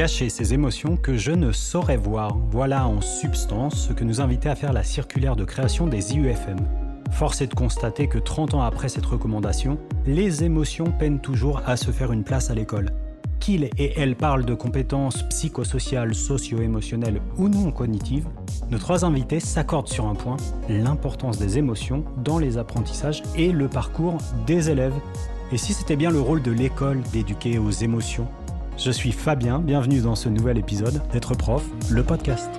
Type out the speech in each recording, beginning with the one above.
cacher ses émotions que je ne saurais voir. Voilà en substance ce que nous invitait à faire la circulaire de création des IUFM. Force est de constater que 30 ans après cette recommandation, les émotions peinent toujours à se faire une place à l'école. Qu'il et elle parlent de compétences psychosociales, socio-émotionnelles ou non cognitives, nos trois invités s'accordent sur un point, l'importance des émotions dans les apprentissages et le parcours des élèves. Et si c'était bien le rôle de l'école d'éduquer aux émotions Je suis Fabien, bienvenue dans ce nouvel épisode d'être prof, le podcast.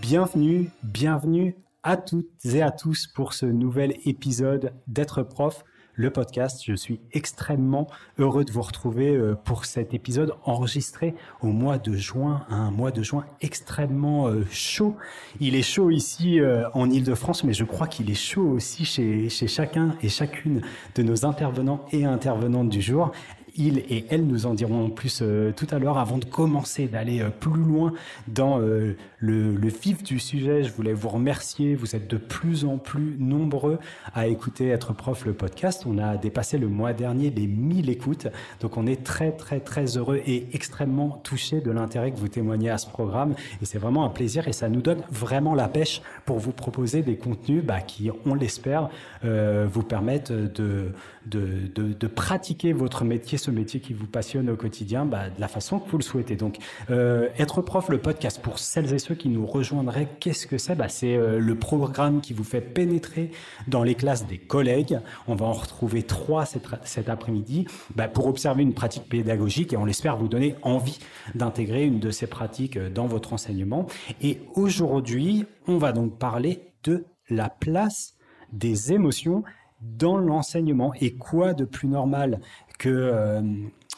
Bienvenue, bienvenue à toutes et à tous pour ce nouvel épisode d'être prof le podcast. Je suis extrêmement heureux de vous retrouver euh, pour cet épisode enregistré au mois de juin, un mois de juin extrêmement euh, chaud. Il est chaud ici euh, en Ile-de-France, mais je crois qu'il est chaud aussi chez, chez chacun et chacune de nos intervenants et intervenantes du jour ils et elles nous en diront plus euh, tout à l'heure. Avant de commencer, d'aller euh, plus loin dans euh, le, vif du sujet, je voulais vous remercier. Vous êtes de plus en plus nombreux à écouter Être Prof, le podcast. On a dépassé le mois dernier les 1000 écoutes. Donc on est très, très, très heureux et extrêmement touchés de l'intérêt que vous témoignez à ce programme. Et c'est vraiment un plaisir et ça nous donne vraiment la pêche pour vous proposer des contenus bah, qui, on l'espère, vous permettent de, de, de pratiquer votre métier métier qui vous passionne au quotidien bah, de la façon que vous le souhaitez. Donc, euh, être prof, le podcast, pour celles et ceux qui nous rejoindraient, qu'est-ce que c'est? Bah, C'est euh, le programme qui vous fait pénétrer dans les classes des collègues. On va en retrouver trois cet, cet après-midi bah, pour observer une pratique pédagogique et on l'espère vous donner envie d'intégrer une de ces pratiques euh, dans votre enseignement. Et aujourd'hui, on va donc parler de la place des émotions dans l'enseignement. Et quoi de plus normal? Que euh,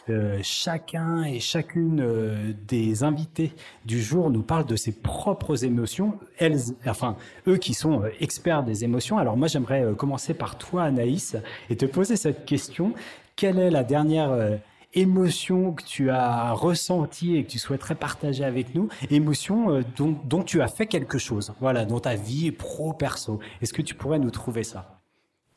euh, chacun et chacune euh, des invités du jour nous parle de ses propres émotions, elles, enfin eux qui sont experts des émotions. Alors moi j'aimerais commencer par toi Anaïs et te poser cette question. Quelle est la dernière émotion que tu as ressentie et que tu souhaiterais partager avec nous, émotion dont, tu as fait quelque chose, voilà, dans ta vie pro-perso. Est-ce que tu pourrais nous trouver ça?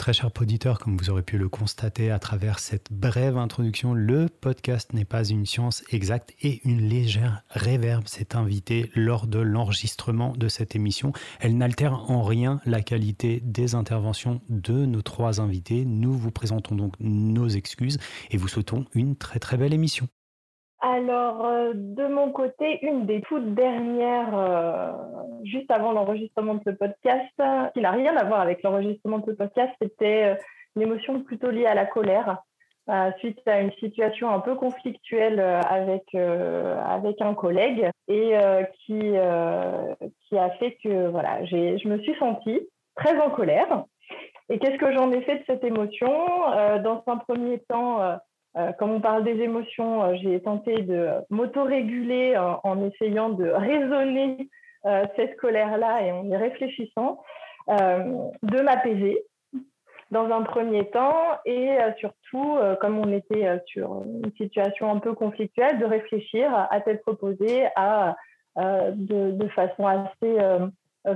Très cher auditeur, comme vous aurez pu le constater à travers cette brève introduction, le podcast n'est pas une science exacte et une légère réverbe s'est invitée lors de l'enregistrement de cette émission. Elle n'altère en rien la qualité des interventions de nos trois invités. Nous vous présentons donc nos excuses et vous souhaitons une très très belle émission. Alors, euh, de mon côté, une des toutes dernières, euh, juste avant l'enregistrement de ce podcast, qui n'a rien à voir avec l'enregistrement de ce podcast, c'était euh, une émotion plutôt liée à la colère, suite à une situation un peu conflictuelle avec, avec un collègue et qui, qui a fait que voilà, je me suis sentie très en colère. Et qu'est-ce que j'en ai fait de cette émotion? Dans un premier temps, euh, comme on parle des émotions, euh, j'ai tenté de m'autoréguler en, en, essayant de raisonner euh, cette colère-là et en y réfléchissant, de m'apaiser dans un premier temps et surtout, comme on était sur une situation un peu conflictuelle, de réfléchir à tête reposée, à, de, façon assez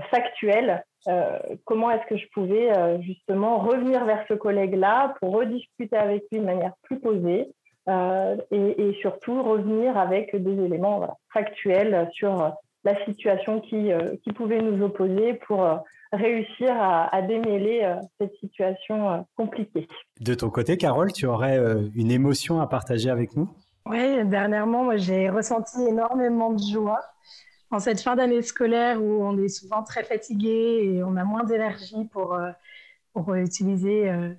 factuelle euh, comment est-ce que je pouvais euh, justement revenir vers ce collègue-là pour rediscuter avec lui de manière plus posée euh, et, surtout revenir avec des éléments factuels sur la situation qui, qui pouvait nous opposer pour réussir à, démêler cette situation compliquée. De ton côté, Carole, tu aurais une émotion à partager avec nous? Oui, dernièrement, j'ai ressenti énormément de joie en cette fin d'année scolaire où on est souvent très fatigué et on a moins d'énergie pour, euh, pour utiliser euh,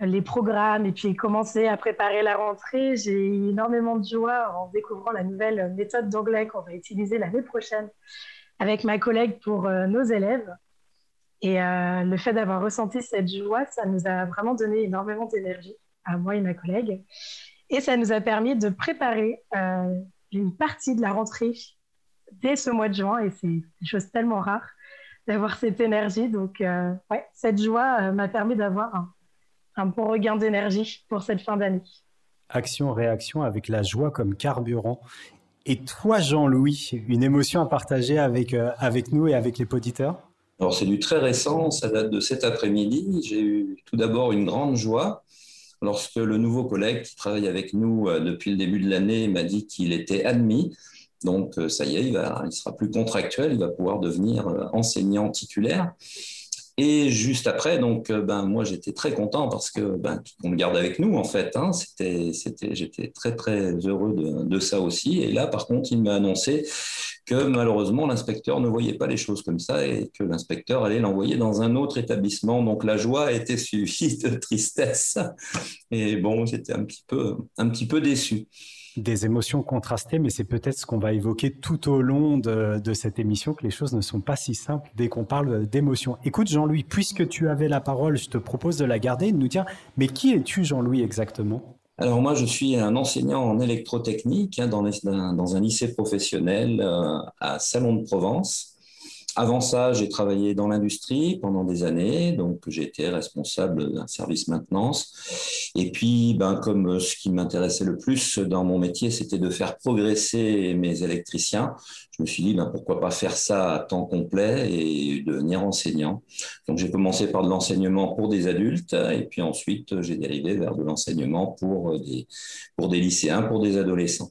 les programmes et puis commencer à préparer la rentrée, j'ai eu énormément de joie en découvrant la nouvelle méthode d'anglais qu'on va utiliser l'année prochaine avec ma collègue pour euh, nos élèves. Et le fait d'avoir ressenti cette joie, ça nous a vraiment donné énormément d'énergie à moi et ma collègue. Et ça nous a permis de préparer une partie de la rentrée dès ce mois de juin et c'est une chose tellement rare d'avoir cette énergie. Donc, euh, ouais, cette joie euh, m'a permis d'avoir un, un, bon regain d'énergie pour cette fin d'année. Action-réaction avec la joie comme carburant. Et toi, Jean-Louis, une émotion à partager avec, euh, avec nous et avec les auditeurs? Alors, c'est du très récent, ça date de cet après-midi. J'ai eu tout d'abord une grande joie lorsque le nouveau collègue qui travaille avec nous depuis le début de l'année m'a dit qu'il était admis. Donc, ça y est, il, sera plus contractuel, il va pouvoir devenir enseignant titulaire. Et juste après, donc, euh, ben, moi, j'étais très content parce que ben, on me garde avec nous, en fait. Hein. C'était, c'était, j'étais très, très heureux de, de, ça aussi. Et là, par contre, il m'a annoncé que malheureusement, l'inspecteur ne voyait pas les choses comme ça et que l'inspecteur allait l'envoyer dans un autre établissement. Donc, la joie a été suivie de tristesse. Et bon, j'étais un petit peu, un petit peu déçu des émotions contrastées, mais c'est peut-être ce qu'on va évoquer tout au long de, cette émission, que les choses ne sont pas si simples dès qu'on parle d'émotions. Écoute Jean-Louis, puisque tu avais la parole, je te propose de la garder et de nous dire, mais qui es-tu Jean-Louis exactement? Alors moi, je suis un enseignant en électrotechnique hein, dans, un lycée professionnel euh, à Salon de Provence. Avant ça, j'ai travaillé dans l'industrie pendant des années, donc j'étais responsable d'un service maintenance. Et puis, ben, comme ce qui m'intéressait le plus dans mon métier, c'était de faire progresser mes électriciens, je me suis dit, ben, pourquoi pas faire ça à temps complet et devenir enseignant. Donc j'ai commencé par de l'enseignement pour des adultes, et puis ensuite j'ai dérivé vers de l'enseignement pour des, pour des lycéens, pour des adolescents.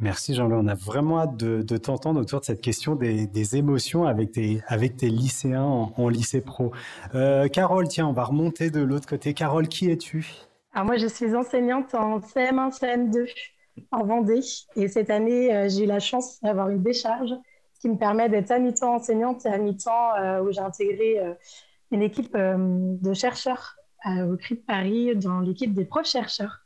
Merci Jean-Louis. On a vraiment hâte de, t'entendre autour de cette question des, émotions avec tes, avec tes lycéens en, lycée pro. Euh, Carole, tiens, on va remonter de l'autre côté. Carole, qui es-tu? Alors moi, je suis enseignante en CM1, CM2 en Vendée. Et cette année, euh, j'ai eu la chance d'avoir une décharge qui me permet d'être à mi-temps enseignante et à mi-temps euh, où j'ai intégré une équipe de chercheurs au CRI de Paris dans l'équipe des profs chercheurs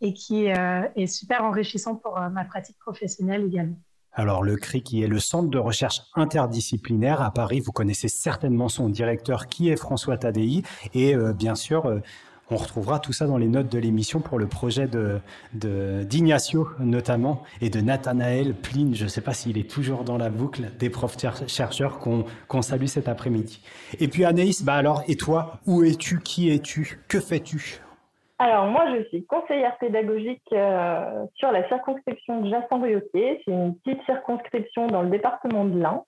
et qui euh, est super enrichissant pour euh, ma pratique professionnelle également. Alors le CRI, qui est le Centre de recherche interdisciplinaire à Paris, vous connaissez certainement son directeur qui est François Tadei. Et euh, bien sûr, on retrouvera tout ça dans les notes de l'émission pour le projet de, d'Ignacio notamment et de Nathanaël Pline. Je ne sais pas s'il est toujours dans la boucle des profs chercheurs qu'on, salue cet après-midi. Et puis Anaïs, bah alors, et toi, où es-tu? Qui es-tu? Que fais-tu? Alors, moi, je suis conseillère pédagogique euh, sur la circonscription de Jassan-Briocquet. C'est une petite circonscription dans le département de l'Ain.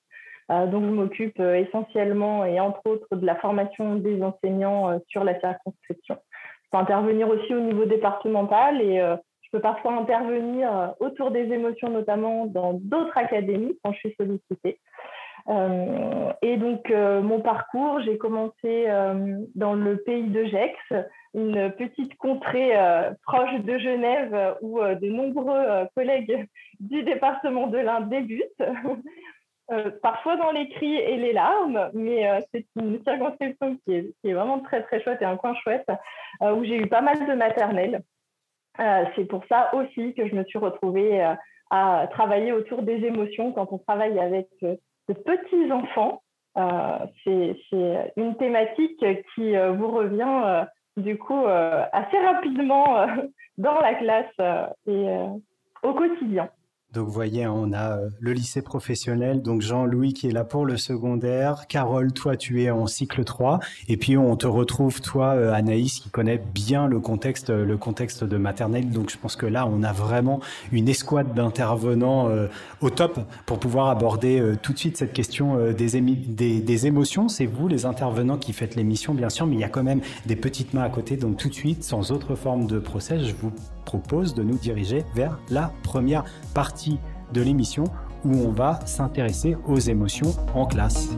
Euh, donc, je m'occupe euh, essentiellement et entre autres de la formation des enseignants sur la circonscription. Je peux intervenir aussi au niveau départemental et je peux parfois intervenir autour des émotions, notamment dans d'autres académies quand je suis sollicitée. Euh, et donc, euh, mon parcours, j'ai commencé euh, dans le pays de Gex, une petite contrée proche de Genève où de nombreux collègues du département de l'Inde débutent. parfois dans les cris et les larmes, mais c'est une circonscription qui est, vraiment très très chouette et un coin chouette, où j'ai eu pas mal de maternelle. c'est pour ça aussi que je me suis retrouvée à travailler autour des émotions quand on travaille avec petits enfants. Euh, c'est une thématique qui euh, vous revient euh, du coup assez rapidement dans la classe et au quotidien. Donc, vous voyez, hein, on a euh, le lycée professionnel, donc Jean-Louis qui est là pour le secondaire. Carole, toi, tu es en cycle 3. Et puis, on te retrouve, toi, euh, Anaïs, qui connaît bien le contexte, le contexte de maternelle. Donc, je pense que là, on a vraiment une escouade d'intervenants euh, au top pour pouvoir aborder tout de suite cette question des, des émotions. C'est vous, les intervenants, qui faites l'émission, bien sûr, mais il y a quand même des petites mains à côté. Donc, tout de suite, sans autre forme de procès, je vous propose de nous diriger vers la première partie de l'émission où on va s'intéresser aux émotions en classe.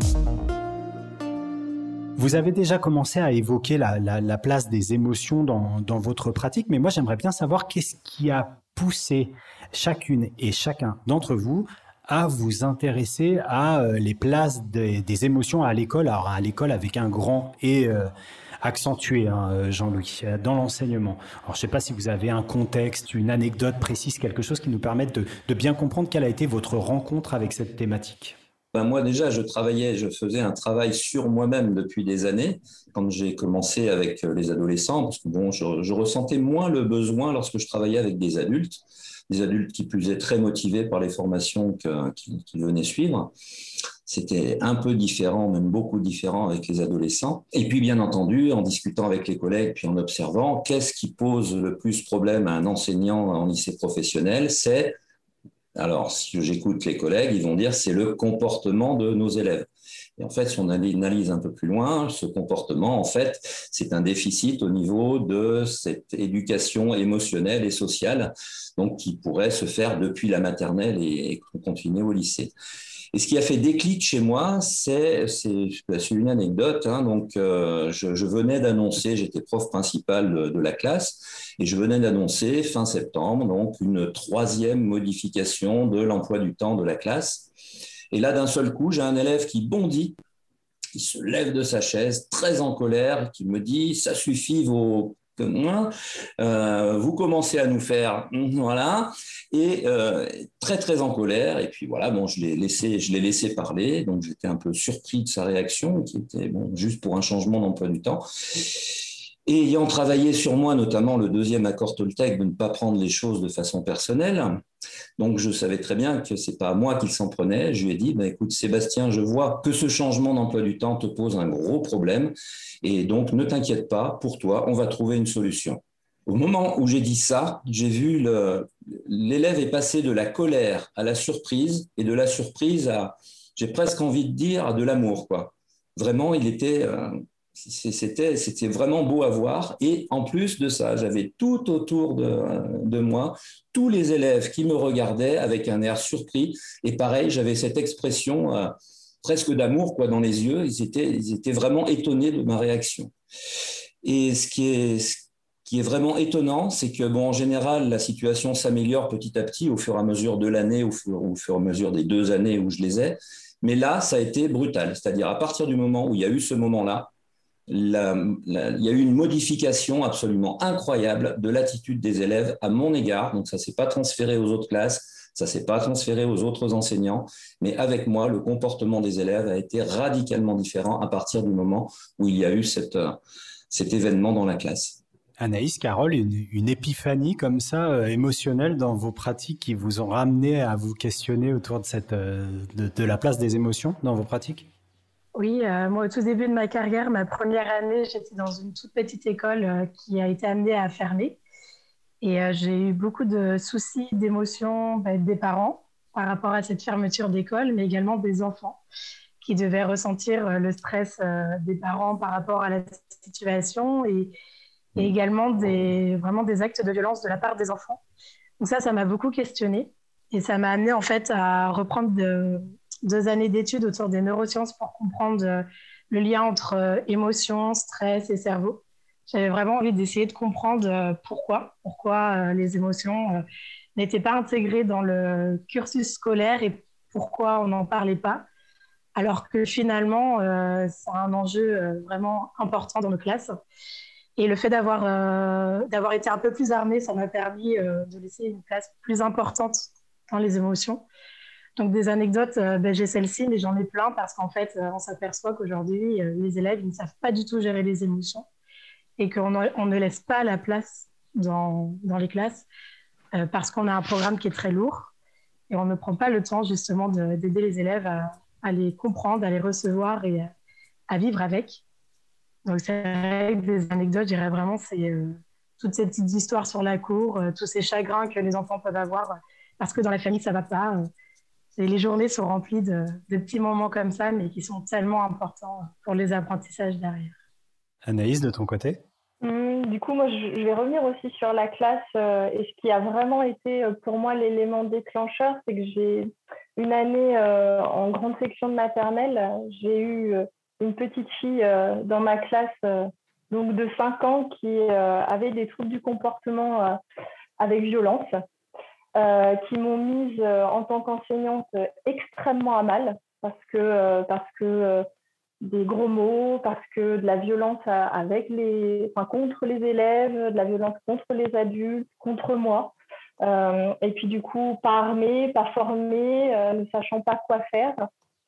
Vous avez déjà commencé à évoquer la, place des émotions dans, votre pratique, mais moi j'aimerais bien savoir qu'est-ce qui a poussé chacune et chacun d'entre vous à vous intéresser à euh, les places des, émotions à l'école, alors à l'école avec un grand et euh, accentué, hein, euh, Jean-Louis, euh, dans l'enseignement. Alors, je ne sais pas si vous avez un contexte, une anecdote précise, quelque chose qui nous permette de, bien comprendre quelle a été votre rencontre avec cette thématique. Ben moi déjà, je travaillais, je faisais un travail sur moi-même depuis des années quand j'ai commencé avec euh, les adolescents, parce que bon, je, ressentais moins le besoin lorsque je travaillais avec des adultes, des adultes qui plus étaient très motivés par les formations qu'ils venaient suivre. C'était un peu différent, même beaucoup différent avec les adolescents. Et puis, bien entendu, en discutant avec les collègues, puis en observant, qu'est-ce qui pose le plus problème à un enseignant en lycée professionnel C'est, alors, si j'écoute les collègues, ils vont dire, c'est le comportement de nos élèves. Et en fait, si on analyse un peu plus loin, ce comportement, en fait, c'est un déficit au niveau de cette éducation émotionnelle et sociale, donc qui pourrait se faire depuis la maternelle et, continuer au lycée. Et ce qui a fait déclic chez moi, c'est une anecdote. Hein, donc, euh, je, je, venais d'annoncer, j'étais prof principal de, de, la classe, et je venais d'annoncer fin septembre donc une troisième modification de l'emploi du temps de la classe. Et là, d'un seul coup, j'ai un élève qui bondit, qui se lève de sa chaise, très en colère, qui me dit Ça suffit vos euh, vous commencez à nous faire voilà et euh, très très en colère. Et puis voilà bon je l'ai laissé je l'ai laissé parler. Donc j'étais un peu surpris de sa réaction qui était bon juste pour un changement d'emploi du temps et ayant travaillé sur moi, notamment le deuxième accord Toltec, de ne pas prendre les choses de façon personnelle, donc je savais très bien que c'est pas à moi qu'il s'en prenait. Je lui ai dit, bah, écoute Sébastien, je vois que ce changement d'emploi du temps te pose un gros problème, et donc ne t'inquiète pas, pour toi, on va trouver une solution. Au moment où j'ai dit ça, j'ai vu l'élève est passé de la colère à la surprise, et de la surprise à, j'ai presque envie de dire, à de l'amour. Vraiment, il était euh, c'était c'était vraiment beau à voir et en plus de ça j'avais tout autour de, moi tous les élèves qui me regardaient avec un air surpris et pareil j'avais cette expression euh, presque d'amour quoi dans les yeux ils étaient ils étaient vraiment étonnés de ma réaction et ce qui est qui est vraiment étonnant, c'est que bon, en général, la situation s'améliore petit à petit au fur et à mesure de l'année, au, au fur et à mesure des deux années où je les ai. Mais là, ça a été brutal. C'est-à-dire à partir du moment où il y a eu ce moment-là, il y a eu une modification absolument incroyable de l'attitude des élèves à mon égard. Donc ça s'est pas transféré aux autres classes, ça s'est pas transféré aux autres enseignants, mais avec moi, le comportement des élèves a été radicalement différent à partir du moment où il y a eu cet événement dans la classe. Anaïs, Carole, une, épiphanie comme ça, euh, émotionnelle dans vos pratiques qui vous ont ramené à vous questionner autour de, euh, de la place des émotions dans vos pratiques? Oui, euh, moi, au tout début de ma carrière, ma première année, j'étais dans une toute petite école euh, qui a été amenée à fermer. Et euh, j'ai eu beaucoup de soucis, d'émotions bah, des parents par rapport à cette fermeture d'école, mais également des enfants qui devaient ressentir le stress des parents par rapport à la situation et, également vraiment des actes de violence de la part des enfants. Donc ça, ça m'a beaucoup questionné et ça m'a amené en fait à reprendre de, deux années d'études autour des neurosciences pour comprendre euh, le lien entre euh, émotion, stress et cerveau. J'avais vraiment envie d'essayer de comprendre euh, pourquoi, pourquoi les émotions n'étaient pas intégrées dans le cursus scolaire et pourquoi on n'en parlait pas, alors que finalement, c'est un enjeu vraiment important dans nos classes. Et le fait d'avoir d'avoir été un peu plus armée, ça m'a permis de laisser une place plus importante dans les émotions. Donc des anecdotes, euh, ben, j'ai celle-ci, mais j'en ai plein parce qu'en fait, euh, on s'aperçoit qu'aujourd'hui, euh, les élèves ne savent pas du tout gérer les émotions et qu'on ne laisse pas la place dans, les classes parce qu'on a un programme qui est très lourd et on ne prend pas le temps justement d'aider les élèves à, les comprendre, à les recevoir et à, vivre avec. Donc c'est vrai que des anecdotes, je dirais vraiment, c'est toutes ces petites histoires sur la cour, tous ces chagrins que les enfants peuvent avoir parce que dans la famille, ça ne va pas les journées sont remplies de, petits moments comme ça, mais qui sont tellement importants pour les apprentissages derrière. Anaïs, de ton côté? Hum, Du coup, moi, je vais revenir aussi sur la classe. Euh, et ce qui a vraiment été euh, pour moi l'élément déclencheur, c'est que j'ai une année euh, en grande section de maternelle, j'ai eu une petite fille dans ma classe donc de 5 ans qui avait des troubles du comportement avec violence. Euh, qui m'ont mise euh, en tant qu'enseignante extrêmement à mal parce que, euh, parce que des gros mots, parce que de la violence avec les, enfin, contre les élèves, de la violence contre les adultes, contre moi. et puis du coup, pas armée, pas formée, ne sachant pas quoi faire.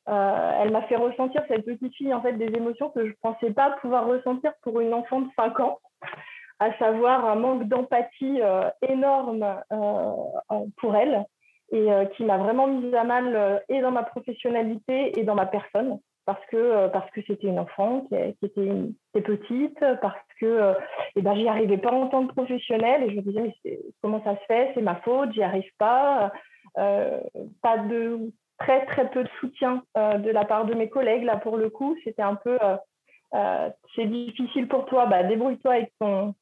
elle m'a fait ressentir, cette petite fille, en fait, des émotions que je ne pensais pas pouvoir ressentir pour une enfant de 5 ans à savoir un manque d'empathie euh, énorme euh, pour elle et euh, qui m'a vraiment mise à mal et dans ma professionnalité et dans ma personne parce que parce c'était une enfant qui, était, petite parce que et ben j'y arrivais pas en tant que professionnelle et je me disais mais comment ça se fait? C'est ma faute j'y arrive pas pas de très très peu de soutien de la part de mes collègues. Là, pour le coup, c'était un peu c'est difficile pour toi, bah, débrouille-toi avec,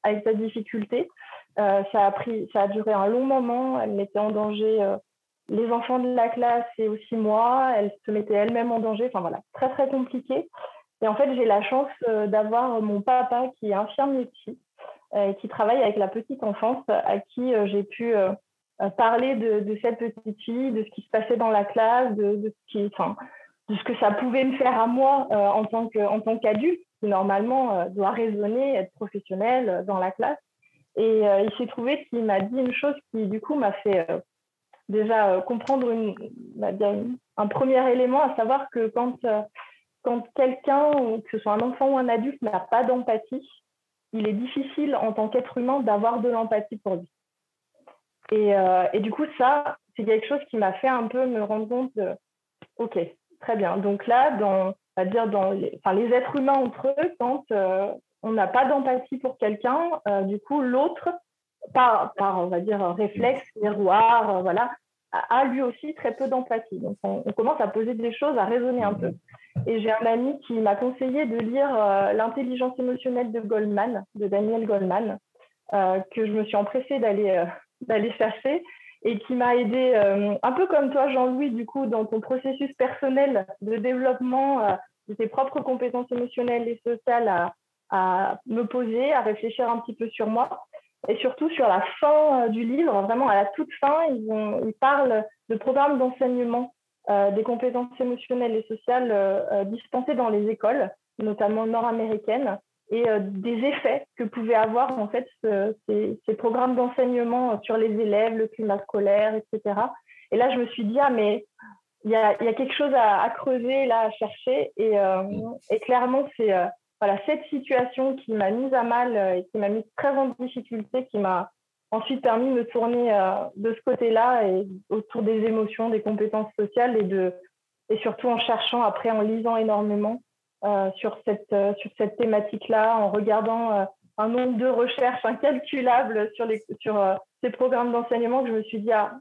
avec ta difficulté. ça, a pris, ça a duré un long moment. Elle mettait en danger les enfants de la classe et aussi moi. Elle se mettait elle-même en danger. Enfin voilà, très très compliqué. Et en fait, j'ai la chance d'avoir mon papa qui est infirmier psy euh, qui travaille avec la petite enfance, à qui euh, j'ai pu euh, parler de, cette petite fille, de ce qui se passait dans la classe, de, ce, qui, de ce que ça pouvait me faire à moi en tant qu'adulte, qui normalement doit raisonner, être professionnel dans la classe. Et il s'est trouvé qu'il m'a dit une chose qui, du coup, m'a fait déjà comprendre un premier élément, à savoir que quand, quand quelqu'un, que ce soit un enfant ou un adulte, n'a pas d'empathie, il est difficile en tant qu'être humain d'avoir de l'empathie pour lui. Et, euh, et, du coup, ça, c'est quelque chose qui m'a fait un peu me rendre compte de, OK, très bien. Donc là, dans, on dire dans les, enfin, les êtres humains entre eux, quand euh, on n'a pas d'empathie pour quelqu'un, euh, du coup, l'autre, par, par, on va dire, réflexe, miroir, voilà, a lui aussi très peu d'empathie. Donc, on, on, commence à poser des choses, à raisonner un peu. Et j'ai un ami qui m'a conseillé de lire euh, L'intelligence émotionnelle de Goldman, de Daniel Goldman, euh, que je me suis empressée d'aller euh, d'aller chercher et qui m'a aidé, un peu comme toi, Jean-Louis, du coup, dans ton processus personnel de développement de tes propres compétences émotionnelles et sociales à, me poser, à réfléchir un petit peu sur moi. Et surtout sur la fin du livre, vraiment à la toute fin, ils, ont, ils parlent de programmes d'enseignement euh, des compétences émotionnelles et sociales euh, euh, dispensées dans les écoles, notamment nord-américaines, et des effets que pouvaient avoir en fait ces, programmes d'enseignement sur les élèves, le climat scolaire, etc. Et là, je me suis dit, ah, mais il y a, quelque chose à, creuser, là, à chercher. Et, et clairement, c'est voilà, cette situation qui m'a mise à mal et qui m'a mise très en difficulté, qui m'a ensuite permis de me tourner euh, de ce côté-là et autour des émotions, des compétences sociales et, de, et surtout en cherchant après, en lisant énormément euh, sur cette, euh, sur cette thématique-là, en regardant un nombre de recherches incalculable sur, les, sur ces programmes d'enseignement que je me suis dit, ah,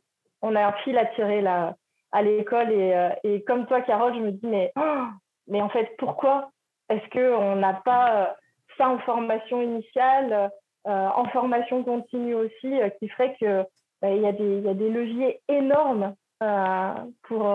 on a un fil à tirer là à l'école et, et, comme toi, Carole, je me dis, mais, oh, mais en fait, pourquoi est-ce qu'on n'a pas ça en formation initiale euh, en formation continue aussi, euh, qui ferait qu'il bah, y, a des leviers énormes euh, pour,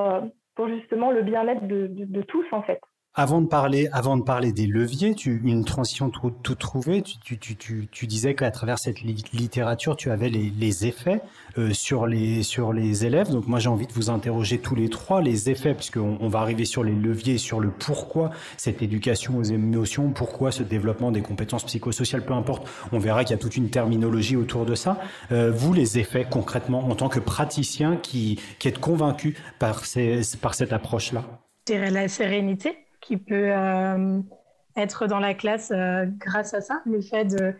pour justement le bien-être de, tous, en fait? Avant de parler, avant de parler des leviers, tu, une transition tout, tout trouvée, tu, tu, tu, tu disais qu'à travers cette littérature, tu avais les, les effets euh, sur, les, sur les élèves. Donc moi, j'ai envie de vous interroger tous les trois, les effets, puisqu'on on va arriver sur les leviers, sur le pourquoi cette éducation aux émotions, pourquoi ce développement des compétences psychosociales, peu importe. On verra qu'il y a toute une terminologie autour de ça. Euh, vous, les effets concrètement, en tant que praticien qui, qui êtes convaincu par, ces, par cette approche-là? La sérénité qui peut euh, être dans la classe euh, grâce à ça, le fait de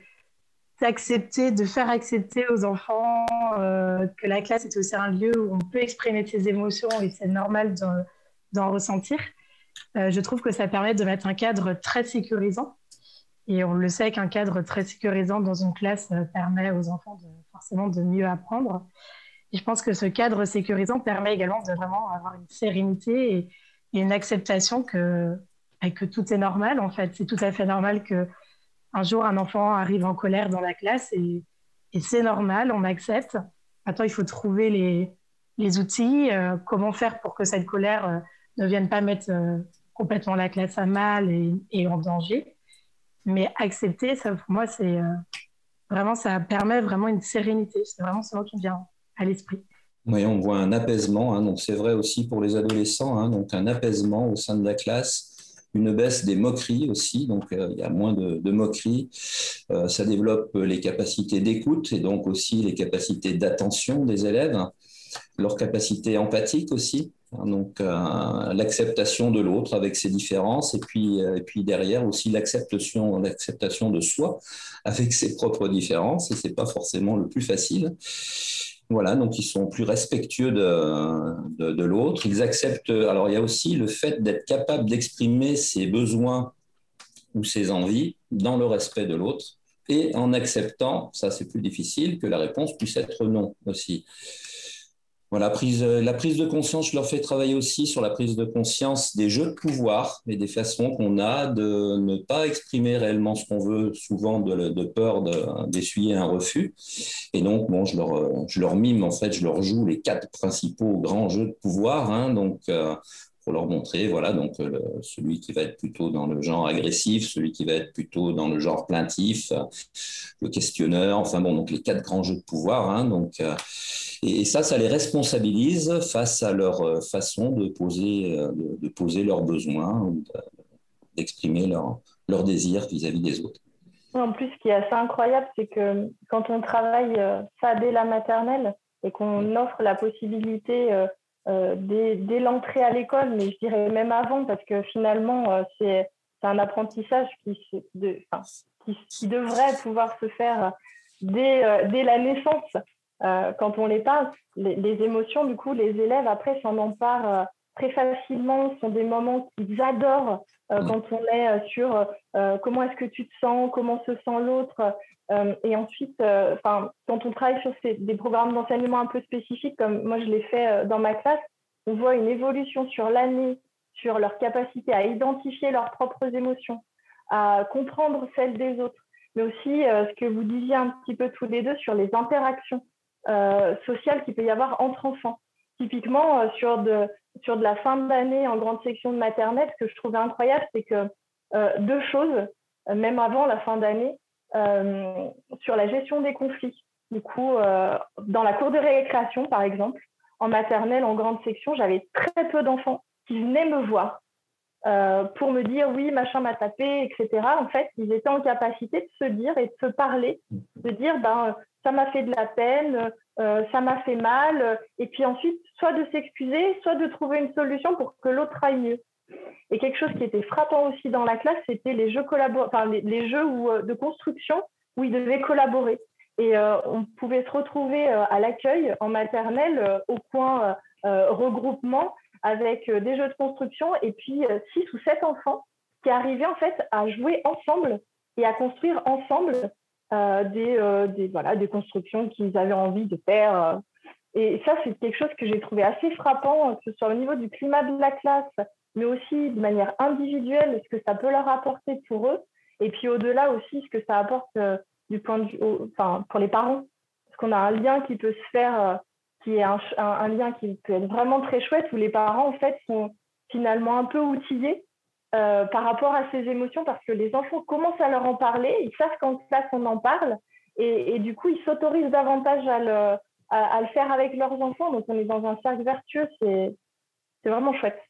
d'accepter, de faire accepter aux enfants euh, que la classe est aussi un lieu où on peut exprimer ses émotions et c'est normal d'en ressentir. je trouve que ça permet de mettre un cadre très sécurisant. Et on le sait qu'un cadre très sécurisant dans une classe permet aux enfants de, forcément de mieux apprendre. Et je pense que ce cadre sécurisant permet également de vraiment avoir une sérénité une acceptation que, que tout est normal, en fait. C'est tout à fait normal que un jour un enfant arrive en colère dans la classe et, c'est normal, on accepte. Maintenant, il faut trouver les, outils, euh, comment faire pour que cette colère euh, ne vienne pas mettre euh, complètement la classe à mal et, en danger. Mais accepter, pour moi, c'est vraiment, ça permet vraiment une sérénité. C'est vraiment ce mot qui me vient à l'esprit. Oui, on voit un apaisement. Hein, donc c'est vrai aussi pour les adolescents. Hein, donc un apaisement au sein de la classe, une baisse des moqueries aussi. Donc euh, il y a moins de, moqueries. Euh, ça développe les capacités d'écoute et donc aussi les capacités d'attention des élèves, leur capacité empathique aussi. Hein, donc euh, l'acceptation de l'autre avec ses différences et puis, et puis derrière aussi l'acceptation, l'acceptation de soi avec ses propres différences et c'est pas forcément le plus facile. Voilà, donc ils sont plus respectueux de, l'autre. Ils acceptent. Alors il y a aussi le fait d'être capable d'exprimer ses besoins ou ses envies dans le respect de l'autre et en acceptant, ça c'est plus difficile, que la réponse puisse être non aussi. Prise, euh, la prise de conscience, je leur fais travailler aussi sur la prise de conscience des jeux de pouvoir et des façons qu'on a de ne pas exprimer réellement ce qu'on veut, souvent de, de peur d'essuyer un refus. Et donc, bon, je leur, euh, je leur mime, en fait, je leur joue les quatre principaux grands jeux de pouvoir. Hein, donc, euh, pour leur montrer, voilà, donc euh, celui qui va être plutôt dans le genre agressif, celui qui va être plutôt dans le genre plaintif, euh, le questionneur, enfin bon, donc les quatre grands jeux de pouvoir. Hein, donc, euh, et, ça, ça les responsabilise face à leur façon de poser, de, poser leurs besoins, d'exprimer leurs leur désirs vis-à-vis des autres. En plus, ce qui est assez incroyable, c'est que quand on travaille ça dès la maternelle et qu'on offre la possibilité euh, dès, l'entrée à l'école, mais je dirais même avant, parce que finalement, euh, c'est un apprentissage qui, de, qui, devrait pouvoir se faire dès, euh, dès la naissance. quand on les passe, les, les, émotions, du coup, les élèves, après, s'en emparent très facilement. Ce sont des moments qu'ils adorent quand on est sur comment est-ce que tu te sens, comment se sent l'autre. et ensuite, quand on travaille sur des programmes d'enseignement un peu spécifiques, comme moi je l'ai fait dans ma classe, on voit une évolution sur l'année, sur leur capacité à identifier leurs propres émotions, à comprendre celles des autres, mais aussi ce que vous disiez un petit peu tous les deux sur les interactions sociales qu'il peut y avoir entre enfants. Typiquement, sur de, sur de la fin d'année en grande section de maternelle, ce que je trouvais incroyable, c'est que euh, deux choses, même avant la fin d'année, euh, sur la gestion des conflits. Du coup, euh, dans la cour de récréation, par exemple, en maternelle, en grande section, j'avais très peu d'enfants qui venaient me voir pour me dire oui, machin m'a tapé, etc. En fait, ils étaient en capacité de se dire et de se parler, de dire ben, ça m'a fait de la peine, euh, ça m'a fait mal, euh, et puis ensuite, soit de s'excuser, soit de trouver une solution pour que l'autre aille mieux. Et quelque chose qui était frappant aussi dans la classe, c'était les jeux enfin, les, jeux où, euh, de construction où ils devaient collaborer. Et on pouvait se retrouver à l'accueil en maternelle au point regroupement avec des jeux de construction et puis six ou sept enfants qui arrivaient en fait à jouer ensemble et à construire ensemble euh, des, euh, des, voilà, des constructions qu'ils avaient envie de faire. Euh. Et ça, c'est quelque chose que j'ai trouvé assez frappant, que ce soit au niveau du climat de la classe, mais aussi de manière individuelle, ce que ça peut leur apporter pour eux. Et puis au-delà aussi, ce que ça apporte du point de vue, enfin, pour les parents. Parce qu'on a un lien qui peut se faire, qui est un, un, lien qui peut être vraiment très chouette, où les parents, en fait, sont finalement un peu outillés euh, par rapport à ces émotions parce que les enfants commencent à leur en parler, ils savent qu'en classe on en parle et, du coup ils s'autorisent davantage à le, à le, faire avec leurs enfants. Donc on est dans un cercle vertueux, c'est vraiment chouette.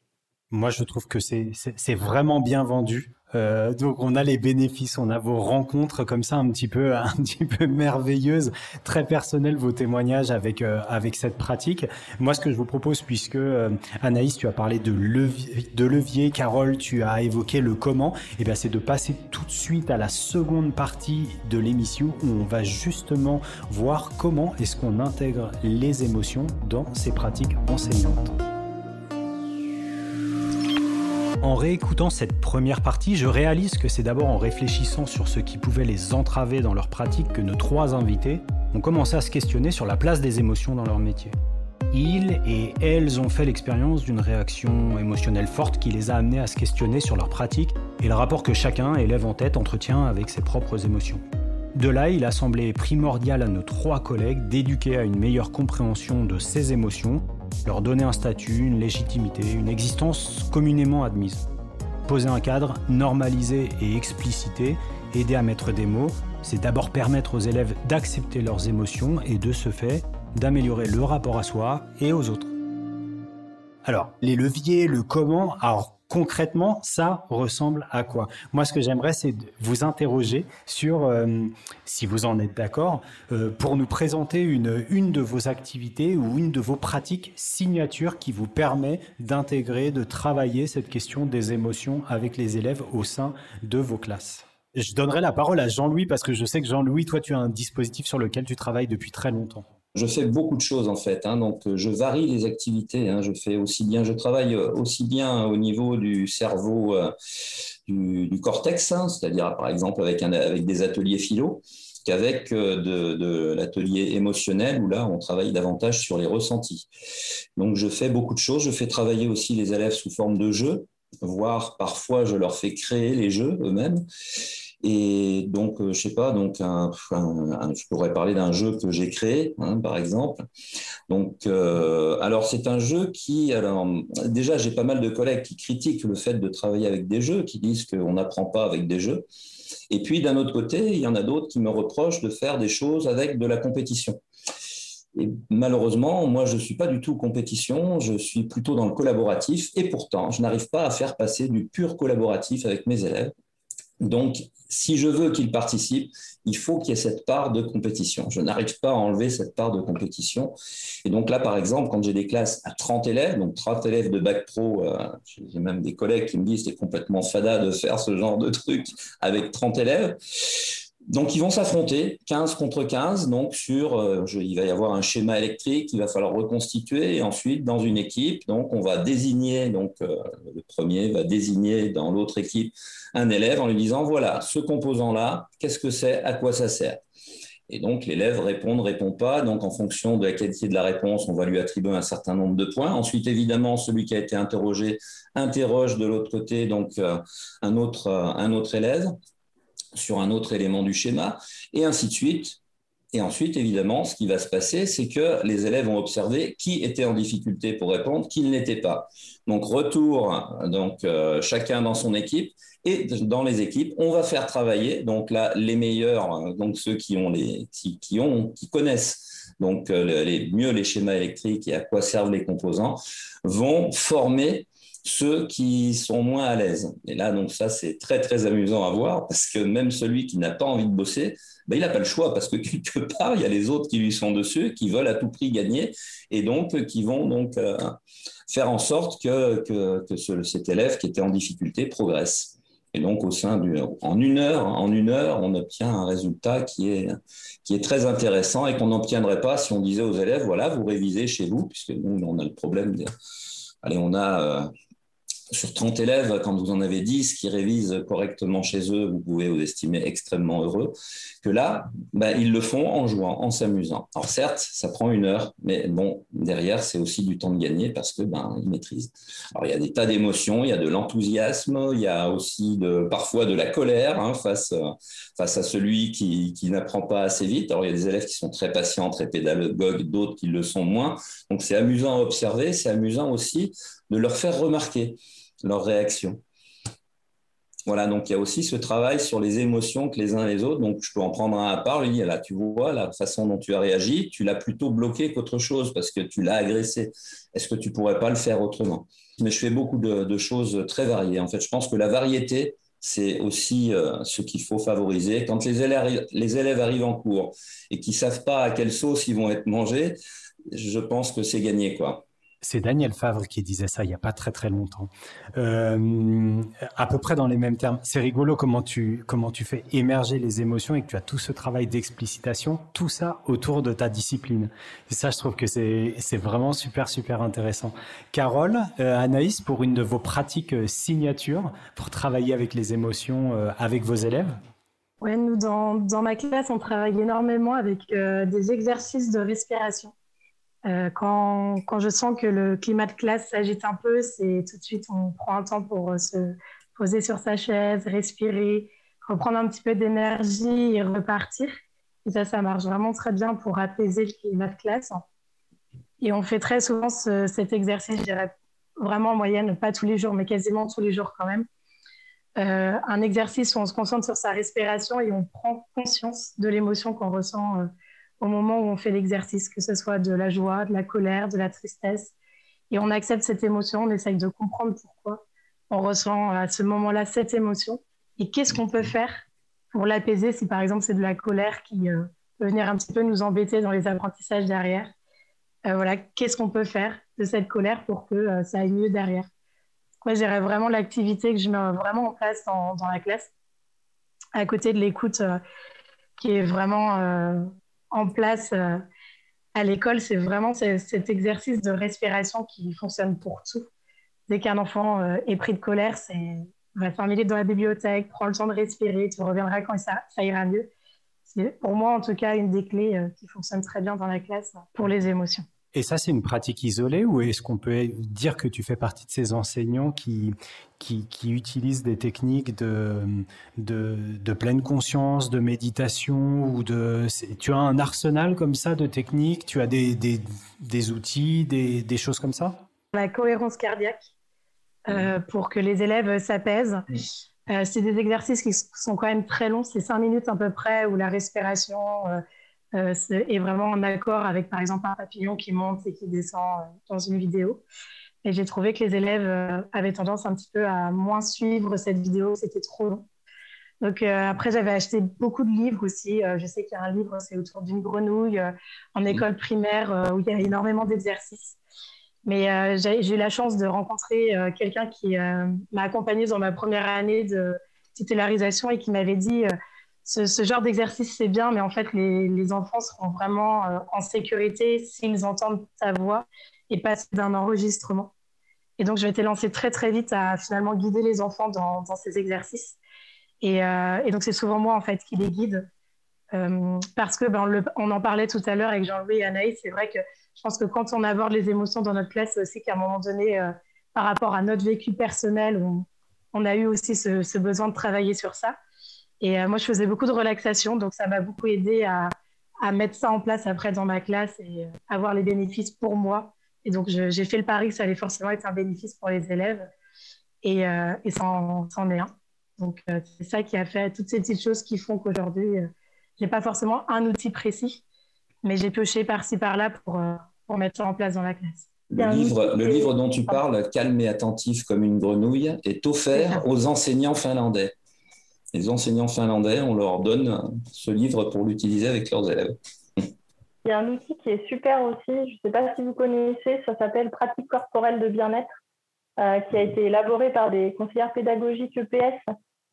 Moi, je trouve que c'est vraiment bien vendu. Euh, donc, on a les bénéfices, on a vos rencontres comme ça, un petit peu, un petit peu merveilleuses, très personnelles, vos témoignages avec euh, avec cette pratique. Moi, ce que je vous propose, puisque euh, Anaïs, tu as parlé de levier, de levier, Carole, tu as évoqué le comment, et eh bien, c'est de passer tout de suite à la seconde partie de l'émission où on va justement voir comment est-ce qu'on intègre les émotions dans ces pratiques enseignantes. En réécoutant cette première partie, je réalise que c'est d'abord en réfléchissant sur ce qui pouvait les entraver dans leur pratique que nos trois invités ont commencé à se questionner sur la place des émotions dans leur métier. Ils et elles ont fait l'expérience d'une réaction émotionnelle forte qui les a amenés à se questionner sur leur pratique et le rapport que chacun, élève en tête, entretient avec ses propres émotions. De là, il a semblé primordial à nos trois collègues d'éduquer à une meilleure compréhension de ces émotions leur donner un statut, une légitimité, une existence communément admise. Poser un cadre, normaliser et expliciter, aider à mettre des mots, c'est d'abord permettre aux élèves d'accepter leurs émotions et de ce fait d'améliorer le rapport à soi et aux autres. Alors, les leviers, le comment, alors concrètement, ça ressemble à quoi? Moi, ce que j'aimerais, c'est vous interroger sur, euh, si vous en êtes d'accord, euh, pour nous présenter une, une de vos activités ou une de vos pratiques signatures qui vous permet d'intégrer, de travailler cette question des émotions avec les élèves au sein de vos classes. Je donnerai la parole à Jean-Louis parce que je sais que Jean-Louis, toi, tu as un dispositif sur lequel tu travailles depuis très longtemps. Je fais beaucoup de choses en fait, hein, donc euh, je varie les activités. Hein, je fais aussi bien, je travaille euh, aussi bien au niveau du cerveau, euh, du, cortex, hein, c'est-à-dire par exemple avec, des ateliers philo, qu'avec de, l'atelier émotionnel où là, on travaille davantage sur les ressentis. Donc, je fais beaucoup de choses. Je fais travailler aussi les élèves sous forme de jeux, voire parfois je leur fais créer les jeux eux-mêmes. Et donc, je sais pas, donc je pourrais parler d'un jeu que j'ai créé, hein, par exemple. Donc, alors c'est un jeu qui, alors déjà, j'ai pas mal de collègues qui critiquent le fait de travailler avec des jeux, qui disent qu'on n'apprend pas avec des jeux. Et puis, d'un autre côté, il y en a d'autres qui me reprochent de faire des choses avec de la compétition. Et malheureusement, moi, je ne suis pas du tout compétition, je suis plutôt dans le collaboratif. Et pourtant, je n'arrive pas à faire passer du pur collaboratif avec mes élèves. Donc, si je veux qu'ils participent, il faut qu'il y ait cette part de compétition. Je n'arrive pas à enlever cette part de compétition. Et donc là, par exemple, quand j'ai des classes à 30 élèves, donc 30 élèves de bac pro, euh, j'ai même des collègues qui me disent c'est complètement fada de faire ce genre de truc avec 30 élèves. Donc, ils vont s'affronter 15 contre 15. Donc, sur, euh, il va y avoir un schéma électrique qu'il va falloir reconstituer. Et ensuite, dans une équipe, donc, on va désigner, donc, euh, le premier va désigner dans l'autre équipe un élève en lui disant voilà, ce composant-là, qu'est-ce que c'est, à quoi ça sert? Et donc, l'élève répond, ne répond pas. Donc, en fonction de la qualité de la réponse, on va lui attribuer un certain nombre de points. Ensuite, évidemment, celui qui a été interrogé interroge de l'autre côté donc euh, un, autre, un autre élève sur un autre élément du schéma, et ainsi de suite. Et ensuite, évidemment, ce qui va se passer, c'est que les élèves vont observer qui était en difficulté pour répondre, qui ne l'était pas. Donc, retour, donc euh, chacun dans son équipe, et dans les équipes, on va faire travailler donc là les meilleurs, donc ceux qui ont les qui, ont qui connaissent donc euh, les, mieux les schémas électriques et à quoi servent les composants, vont former ceux qui sont moins à l'aise. Et là, donc ça, c'est très, très amusant à voir parce que même celui qui n'a pas envie de bosser, ben, il n'a pas le choix parce que quelque part, il y a les autres qui lui sont dessus, qui veulent à tout prix gagner et donc qui vont donc euh, faire en sorte que, que, cet élève qui était en difficulté progresse. Et donc, au sein du, en une heure, en une heure, on obtient un résultat qui est, qui est très intéressant et qu'on n'obtiendrait pas si on disait aux élèves, voilà, vous révisez chez vous, puisque nous, on a le problème de, allez, on a euh, sur 30 élèves, quand vous en avez 10 qui révisent correctement chez eux, vous pouvez vous estimer extrêmement heureux. Que là, ben, ils le font en jouant, en s'amusant. Alors certes, ça prend une heure, mais bon, derrière, c'est aussi du temps de gagner parce que ben, ils maîtrisent. Alors il y a des tas d'émotions, il y a de l'enthousiasme, il y a aussi parfois de la colère hein, face, à celui qui n'apprend pas assez vite. Alors il y a des élèves qui sont très patients, très pédagogues, d'autres qui le sont moins. Donc c'est amusant à observer, c'est amusant aussi de leur faire remarquer leur réaction. Voilà, donc il y a aussi ce travail sur les émotions que les uns les autres. Donc je peux en prendre un à part, lui, là, tu vois, la façon dont tu as réagi, tu l'as plutôt bloqué qu'autre chose parce que tu l'as agressé. Est-ce que tu pourrais pas le faire autrement? Mais je fais beaucoup de, choses très variées. En fait, je pense que la variété, c'est aussi euh, ce qu'il faut favoriser. Quand les élèves, les élèves arrivent en cours et qu'ils savent pas à quelle sauce ils vont être mangés, je pense que c'est gagné, quoi. C'est Daniel Favre qui disait ça il n'y a pas très très longtemps. Euh, à peu près dans les mêmes termes. C'est rigolo comment tu, comment tu fais émerger les émotions et que tu as tout ce travail d'explicitation, tout ça autour de ta discipline. Et ça, je trouve que c'est vraiment super super intéressant. Carole, euh, Anaïs, pour une de vos pratiques euh, signatures pour travailler avec les émotions avec vos élèves? Oui, nous, dans, dans, ma classe, on travaille énormément avec des exercices de respiration. Euh, quand, je sens que le climat de classe s'agite un peu, c'est tout de suite, on prend un temps pour euh, se poser sur sa chaise, respirer, reprendre un petit peu d'énergie et repartir. Et ça, ça marche vraiment très bien pour apaiser le climat de classe. Et on fait très souvent cet exercice, je dirais vraiment en moyenne, pas tous les jours, mais quasiment tous les jours quand même. Euh, un exercice où on se concentre sur sa respiration et on prend conscience de l'émotion qu'on ressent au moment où on fait l'exercice, que ce soit de la joie, de la colère, de la tristesse. Et on accepte cette émotion, on essaye de comprendre pourquoi on ressent à ce moment-là cette émotion et qu'est-ce qu'on peut faire pour l'apaiser si par exemple c'est de la colère qui euh, peut venir un petit peu nous embêter dans les apprentissages derrière? Euh, voilà, qu'est-ce qu'on peut faire de cette colère pour que euh, ça aille mieux derrière? Moi, j'irais vraiment l'activité que je mets vraiment en place dans la classe, à côté de l'écoute qui est vraiment en place euh, à l'école, c'est vraiment cet exercice de respiration qui fonctionne pour tout. Dès qu'un enfant euh, est pris de colère, c'est va minutes dans la bibliothèque, prends le temps de respirer, tu reviendras quand ça, ira mieux. c'est pour moi en tout cas une des clés qui fonctionne très bien dans la classe pour les émotions. Et ça, c'est une pratique isolée ou est-ce qu'on peut dire que tu fais partie de ces enseignants qui, qui, utilisent des techniques de, de, pleine conscience, de méditation ou de... Tu as un arsenal comme ça de techniques? Tu as des, des, outils, des, des, choses comme ça? La cohérence cardiaque euh, pour que les élèves s'apaisent. Euh, c'est des exercices qui sont quand même très longs, c'est cinq minutes à peu près où la respiration... Euh, euh, est vraiment en accord avec, par exemple, un papillon qui monte et qui descend euh, dans une vidéo. Et j'ai trouvé que les élèves euh, avaient tendance un petit peu à moins suivre cette vidéo, c'était trop long. Donc après, j'avais acheté beaucoup de livres aussi. je sais qu'il y a un livre, c'est autour d'une grenouille en mmh. école primaire où il y a énormément d'exercices. Mais j'ai eu la chance de rencontrer quelqu'un qui m'a accompagnée dans ma première année de titularisation et qui m'avait dit ce, genre d'exercice, c'est bien, mais en fait, les, enfants seront vraiment euh, en sécurité s'ils entendent ta voix et passer d'un enregistrement. Et donc, je été lancée très, très vite à finalement guider les enfants dans, ces exercices. Euh, et, donc, c'est souvent moi, en fait, qui les guide. Euh, parce que, ben, on, en parlait tout à l'heure avec Jean-Louis et Anaïs, c'est vrai que je pense que quand on aborde les émotions dans notre classe, c'est aussi qu'à un moment donné, par rapport à notre vécu personnel, on, a eu aussi ce besoin de travailler sur ça. Et euh, moi, je faisais beaucoup de relaxation, donc ça m'a beaucoup aidé à, à, mettre ça en place après dans ma classe et euh, avoir les bénéfices pour moi. Et donc, j'ai fait le pari que ça allait forcément être un bénéfice pour les élèves. Et, euh, et ça, en, est un. Donc, c'est ça qui a fait toutes ces petites choses qui font qu'aujourd'hui, je n'ai pas forcément un outil précis, mais j'ai pioché par-ci, par-là pour, pour mettre ça en place dans la classe. Le livre, le livre dont tu parles, Calme et attentif comme une grenouille, est offert aux enseignants finlandais les enseignants finlandais, on leur donne ce livre pour l'utiliser avec leurs élèves. Il y a un outil qui est super aussi, je ne sais pas si vous connaissez, ça s'appelle Pratique corporelle de bien-être, euh, qui a été élaboré par des conseillères pédagogiques EPS,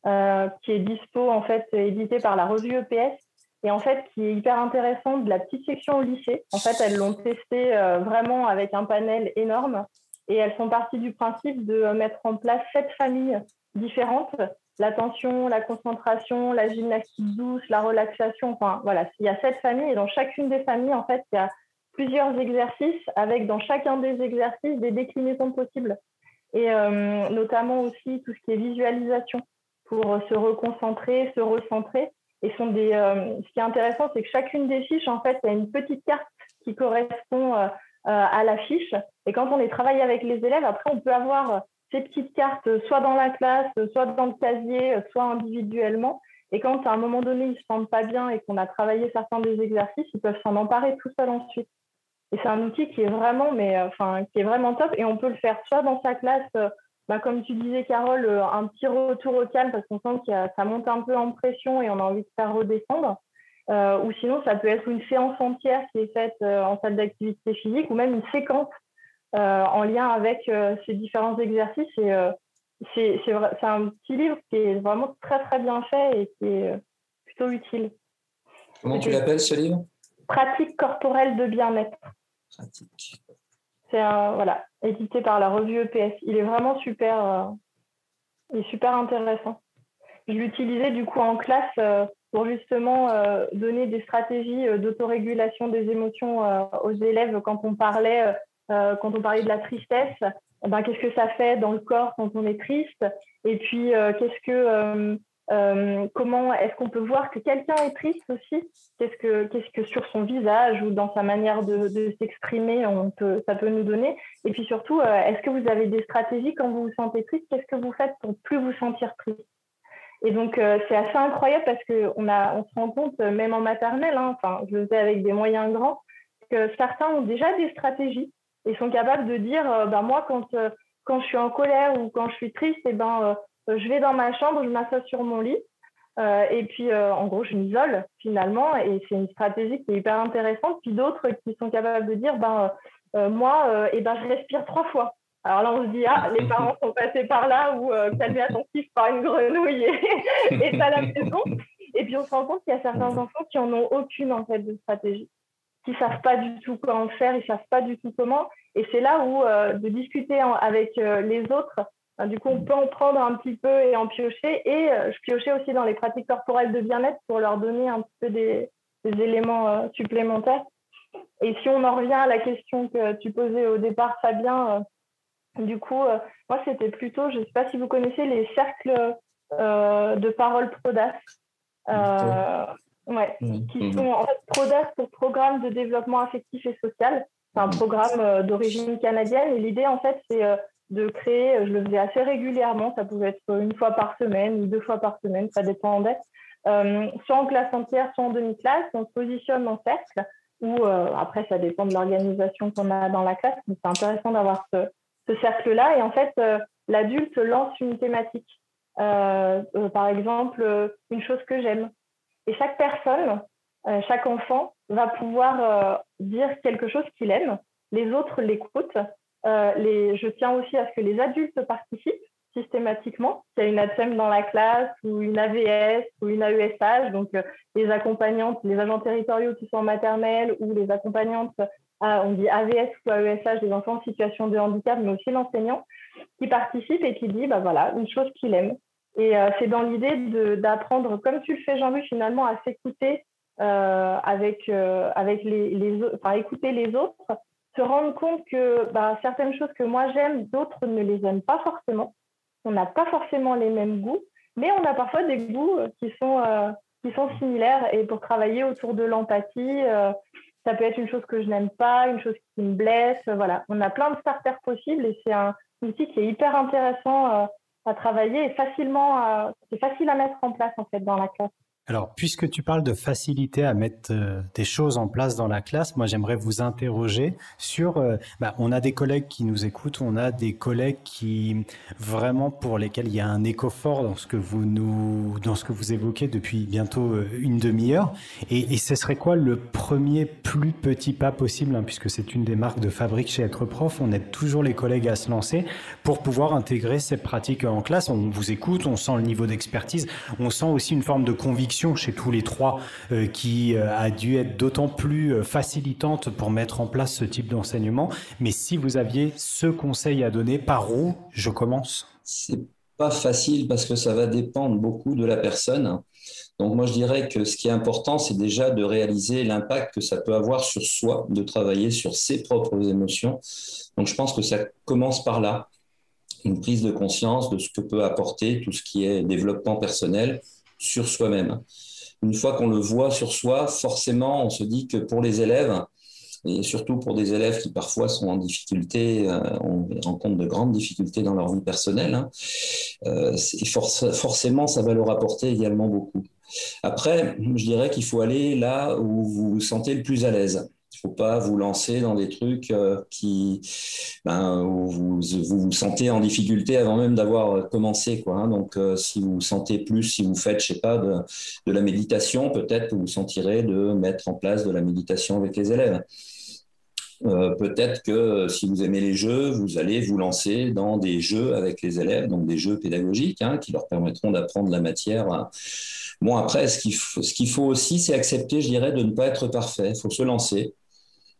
euh, qui est dispo, en fait, édité par la revue EPS, et en fait, qui est hyper intéressant de la petite section au lycée. En fait, elles l'ont testé euh, vraiment avec un panel énorme, et elles sont parties du principe de mettre en place sept familles différentes l'attention, la concentration, la gymnastique douce, la relaxation. Enfin, voilà, il y a sept familles et dans chacune des familles, en fait, il y a plusieurs exercices avec dans chacun des exercices des déclinaisons possibles. Et euh, notamment aussi tout ce qui est visualisation pour se reconcentrer, se recentrer. Et euh, ce qui est intéressant, c'est que chacune des fiches, en fait, a une petite carte qui correspond euh, à la fiche. Et quand on les travaille avec les élèves, après, on peut avoir ces petites cartes, soit dans la classe, soit dans le casier, soit individuellement. Et quand à un moment donné, ils ne se sentent pas bien et qu'on a travaillé certains des exercices, ils peuvent s'en emparer tout seul ensuite. Et c'est un outil qui est vraiment, mais euh, enfin, qui est vraiment top. Et on peut le faire soit dans sa classe, euh, bah, comme tu disais, Carole, euh, un petit retour au calme parce qu'on sent que ça monte un peu en pression et on a envie de faire redescendre. ou sinon, ça peut être une séance entière qui est faite en salle d'activité physique ou même une séquence euh, en lien avec euh, ces différents exercices. Et euh, c'est un petit livre qui est vraiment très très bien fait et qui est plutôt utile. Comment tu l'appelles ce livre? Pratique corporelle de bien-être. Pratique. C'est voilà, édité par la revue EPS. Il est vraiment super, il est super intéressant. Je l'utilisais du coup en classe pour justement donner des stratégies d'autorégulation des émotions aux élèves quand on parlait euh, quand on parlait de la tristesse, eh ben, qu'est-ce que ça fait dans le corps quand on est triste? Et puis, euh, qu'est-ce que, euh, comment est-ce qu'on peut voir que quelqu'un est triste aussi? Qu'est-ce que, qu'est-ce que sur son visage ou dans sa manière de, s'exprimer, on peut, ça peut nous donner? Et puis surtout, est-ce que vous avez des stratégies quand vous vous sentez triste? Qu'est-ce que vous faites pour plus vous sentir triste? Et donc, c'est assez incroyable parce qu'on on se rend compte, même en maternelle, hein, enfin, je le fais avec des moyens grands, que certains ont déjà des stratégies ils sont capables de dire ben moi quand euh, quand je suis en colère ou quand je suis triste et eh ben euh, je vais dans ma chambre je m'assois sur mon lit. Et puis en gros je m'isole finalement et c'est une stratégie qui est hyper intéressante. Puis d'autres qui sont capables de dire ben moi et eh ben je respire trois fois. Alors là, on se dit, ah, les parents sont passés par là ou calmé attentif par une grenouille et, et à la maison. Et puis, on se rend compte qu'il y a certains enfants qui en ont aucune, en fait, de stratégie qui savent pas du tout comment faire, ils savent pas du tout comment. Et c'est là où euh, de discuter avec euh, les autres du coup, on peut en prendre un petit peu et en piocher. Et je piochais aussi dans les pratiques corporelles de bien-être pour leur donner un petit peu des, des éléments supplémentaires. Et si on en revient à la question que tu posais au départ, Fabien, du coup, moi, c'était plutôt, je ne sais pas si vous connaissez les cercles de parole Prodas. Ouais, qui mhm. sont en fait PRODAS pour Programme de développement affectif et social. C'est un programme euh, d'origine canadienne et l'idée en fait c'est euh, de créer, euh, je le faisais assez régulièrement, ça pouvait être une fois par semaine ou deux fois par semaine, ça dépendait, euh, soit en classe entière, soit en demi-classe, on se positionne en cercle ou après ça dépend de l'organisation qu'on a dans la classe, mais c'est intéressant d'avoir ce, ce cercle-là et en fait l'adulte lance une thématique. par exemple, une chose que j'aime, et chaque personne, euh, chaque enfant va pouvoir euh, dire quelque chose qu'il aime. Les autres l'écoutent. Euh. Je tiens aussi à ce que les adultes participent systématiquement. Il y a une ATSEM dans la classe ou une AVS ou une AESH, donc les accompagnantes, les agents territoriaux qui sont en maternelle ou les accompagnantes, on dit AVS ou AESH, des enfants en situation de handicap, mais aussi l'enseignant, qui participe et qui dit, bah une chose qu'il aime. Et euh, c'est dans l'idée d'apprendre, comme tu le fais, Jean-Louis, finalement, à s'écouter euh, avec, euh, avec les, les enfin, écouter les autres, se rendre compte que bah, certaines choses que moi j'aime, d'autres ne les aiment pas forcément. On n'a pas forcément les mêmes goûts, mais on a parfois des goûts qui sont, qui sont similaires. Et pour travailler autour de l'empathie, ça peut être une chose que je n'aime pas, une chose qui me blesse. Voilà, on a plein de starters possibles et c'est un outil qui est hyper intéressant à travailler et facilement, c'est facile à mettre en place en fait dans la classe. Alors, puisque tu parles de facilité à mettre euh, des choses en place dans la classe, moi j'aimerais vous interroger sur. Euh, bah, on a des collègues qui nous écoutent, on a des collègues qui vraiment pour lesquels il y a un écho fort dans ce que vous nous, dans ce que vous évoquez depuis bientôt euh, une demi-heure. Et, ce serait quoi le premier plus petit pas possible, hein, puisque c'est une des marques de fabrique chez Être Prof. On aide toujours les collègues à se lancer pour pouvoir intégrer ces pratiques en classe. On vous écoute, on sent le niveau d'expertise, on sent aussi une forme de conviction chez tous les trois euh, qui euh, a dû être d'autant plus euh, facilitante pour mettre en place ce type d'enseignement. Mais si vous aviez ce conseil à donner, par où je commence? C'est pas facile parce que ça va dépendre beaucoup de la personne. Donc moi je dirais que ce qui est important, c'est déjà de réaliser l'impact que ça peut avoir sur soi, de travailler sur ses propres émotions. Donc je pense que ça commence par là, une prise de conscience de ce que peut apporter tout ce qui est développement personnel, sur soi-même. Une fois qu'on le voit sur soi, forcément, on se dit que pour les élèves, et surtout pour des élèves qui parfois sont en difficulté, euh, on rencontre de grandes difficultés dans leur vie personnelle, hein, euh, forcément, ça va leur apporter également beaucoup. Après, je dirais qu'il faut aller là où vous vous sentez le plus à l'aise. Faut pas vous lancer dans des trucs euh, qui, ben, où vous, vous, sentez en difficulté avant même d'avoir commencé. Quoi, hein. Donc, euh, si vous sentez plus, si vous faites, je sais pas, de, de la méditation, peut-être que vous sentirez de mettre en place de la méditation avec les élèves. Euh, peut-être que si vous aimez les jeux, vous allez vous lancer dans des jeux avec les élèves, donc des jeux pédagogiques hein, qui leur permettront d'apprendre la matière. Bon, après, ce qu'il faut, qu'il faut aussi, c'est accepter, je dirais, de ne pas être parfait. Il faut se lancer.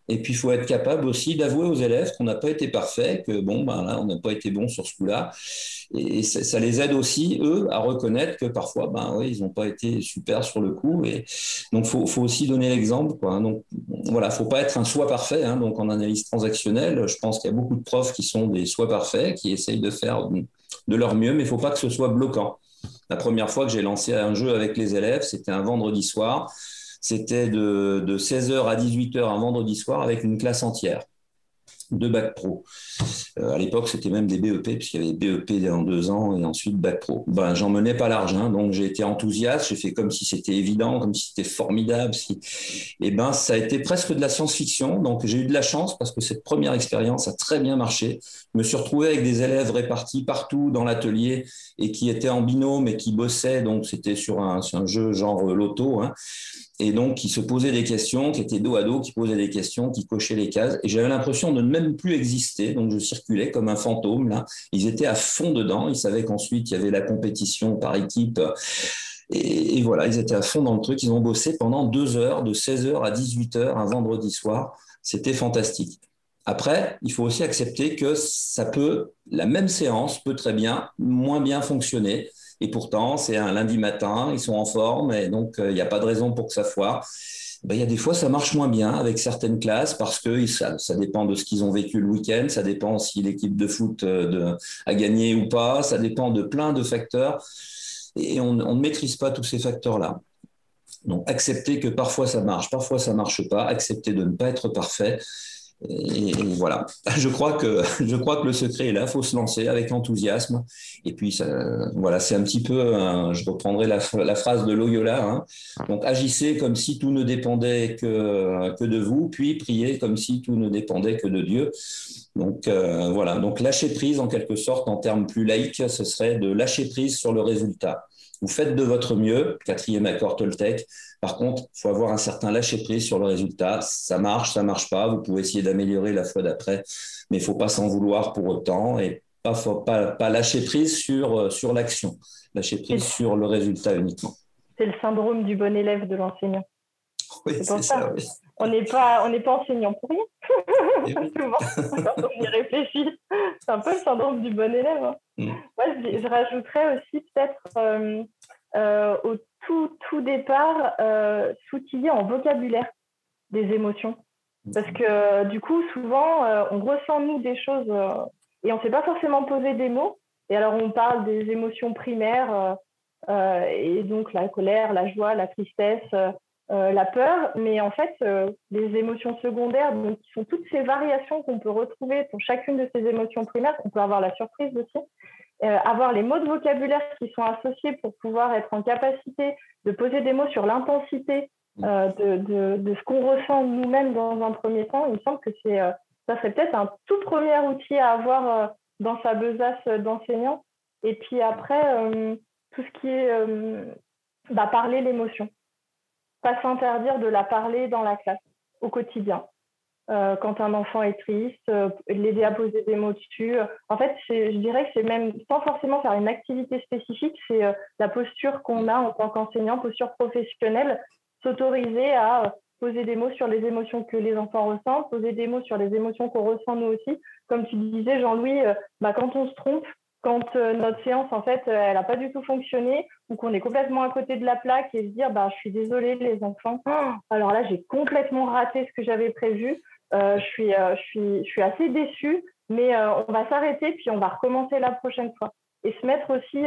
Et puis, il faut être capable aussi d'avouer aux élèves qu'on n'a pas été parfait, que bon, ben là, on n'a pas été bon sur ce coup-là. Et ça, les aide aussi, eux, à reconnaître que parfois, ben oui, ils n'ont pas été super sur le coup. Et donc, il faut, aussi donner l'exemple. Quoi. Donc, voilà, faut pas être un soi parfait. Hein. Donc, en analyse transactionnelle, je pense qu'il y a beaucoup de profs qui sont des soi parfaits, qui essayent de faire de leur mieux, mais il faut pas que ce soit bloquant. La première fois que j'ai lancé un jeu avec les élèves, c'était un vendredi soir. C'était de, de 16h à 18h un vendredi soir avec une classe entière de bac pro. Euh, à l'époque, c'était même des BEP, puisqu'il y avait BEP en deux ans et ensuite bac pro. Ben, j'en menais pas l'argent, hein, donc j'ai été enthousiaste, j'ai fait comme si c'était évident, comme si c'était formidable. Et ben, ça a été presque de la science-fiction, donc j'ai eu de la chance parce que cette première expérience a très bien marché. Je me suis retrouvé avec des élèves répartis partout dans l'atelier et qui étaient en binôme et qui bossaient, donc c'était sur un, sur un jeu genre loto. Hein et donc qui se posaient des questions, qui étaient dos à dos, qui posaient des questions, qui cochaient les cases. Et j'avais l'impression de ne même plus exister. Donc je circulais comme un fantôme là. Ils étaient à fond dedans. Ils savaient qu'ensuite il y avait la compétition par équipe. Et, voilà, ils étaient à fond dans le truc. Ils ont bossé pendant deux heures, de 16h à 18h, un vendredi soir. C'était fantastique. Après, il faut aussi accepter que ça peut, la même séance peut très bien moins bien fonctionner. Et pourtant, c'est un lundi matin, ils sont en forme et donc il n'y a pas de raison pour que ça foire. Ben, il y a des fois, ça marche moins bien avec certaines classes parce que ça, dépend de ce qu'ils ont vécu le week-end, ça dépend si l'équipe de foot de, a gagné ou pas, ça dépend de plein de facteurs et on, ne maîtrise pas tous ces facteurs-là. Donc, accepter que parfois ça marche, parfois ça marche pas, accepter de ne pas être parfait. Et, voilà, je crois que je crois que le secret est là. Il faut se lancer avec enthousiasme. Et puis voilà, c'est un petit peu. je reprendrai la, la, phrase de Loyola. Hein. Donc agissez comme si tout ne dépendait que que de vous, puis priez comme si tout ne dépendait que de Dieu. Donc euh, voilà. Donc lâcher prise en quelque sorte, en termes plus laïques, ce serait de lâcher prise sur le résultat. Vous faites de votre mieux, quatrième accord Toltec. Par contre, il faut avoir un certain lâcher-prise sur le résultat. Ça marche, ça marche pas. Vous pouvez essayer d'améliorer la fois d'après, mais il faut pas s'en vouloir pour autant et pas, pas, pas lâcher prise sur, euh, sur l'action, lâcher prise sur le résultat uniquement. C'est le syndrome du bon élève de l'enseignant. Oui, c'est ça. On n'est pas, on n'est pas enseignant pour rien. Eh Souvent, quand on y réfléchit, c'est un peu le syndrome du bon élève. Hein. Mm. Moi, je, rajouterais aussi peut-être euh, euh, au tout, tout départ, euh, s'outiller en vocabulaire des émotions. Parce que du coup, souvent, on ressent nous des choses et on ne sait pas forcément poser des mots. Et alors, on parle des émotions primaires, et donc la colère, la joie, la tristesse, euh, la peur, mais en fait, euh, les émotions secondaires, donc, qui sont toutes ces variations qu'on peut retrouver pour chacune de ces émotions primaires, on peut avoir la surprise aussi, euh, avoir les mots de vocabulaire qui sont associés pour pouvoir être en capacité de poser des mots sur l'intensité de, de, de, ce qu'on ressent nous-mêmes dans un premier temps, il me semble que c'est, ça serait peut-être un tout premier outil à avoir dans sa besace d'enseignant. Et puis après, tout ce qui est bah, parler l'émotion pas s'interdire de la parler dans la classe au quotidien. Euh, quand un enfant est triste, euh, l'aider à poser des mots dessus. En fait, je dirais que c'est même sans forcément faire une activité spécifique, c'est euh, la posture qu'on a en tant qu'enseignant, posture professionnelle, s'autoriser à poser des mots sur les émotions que les enfants ressentent, poser des mots sur les émotions qu'on ressent nous aussi. Comme tu disais, Jean-Louis, bah, quand on se trompe, quand notre séance, en fait, elle n'a pas du tout fonctionné ou qu'on est complètement à côté de la plaque et se dire, bah, je suis désolée, les enfants. Oh, alors là, j'ai complètement raté ce que j'avais prévu. Euh, je, suis, je, suis, je suis assez déçue, mais on va s'arrêter puis on va recommencer la prochaine fois. Et se mettre aussi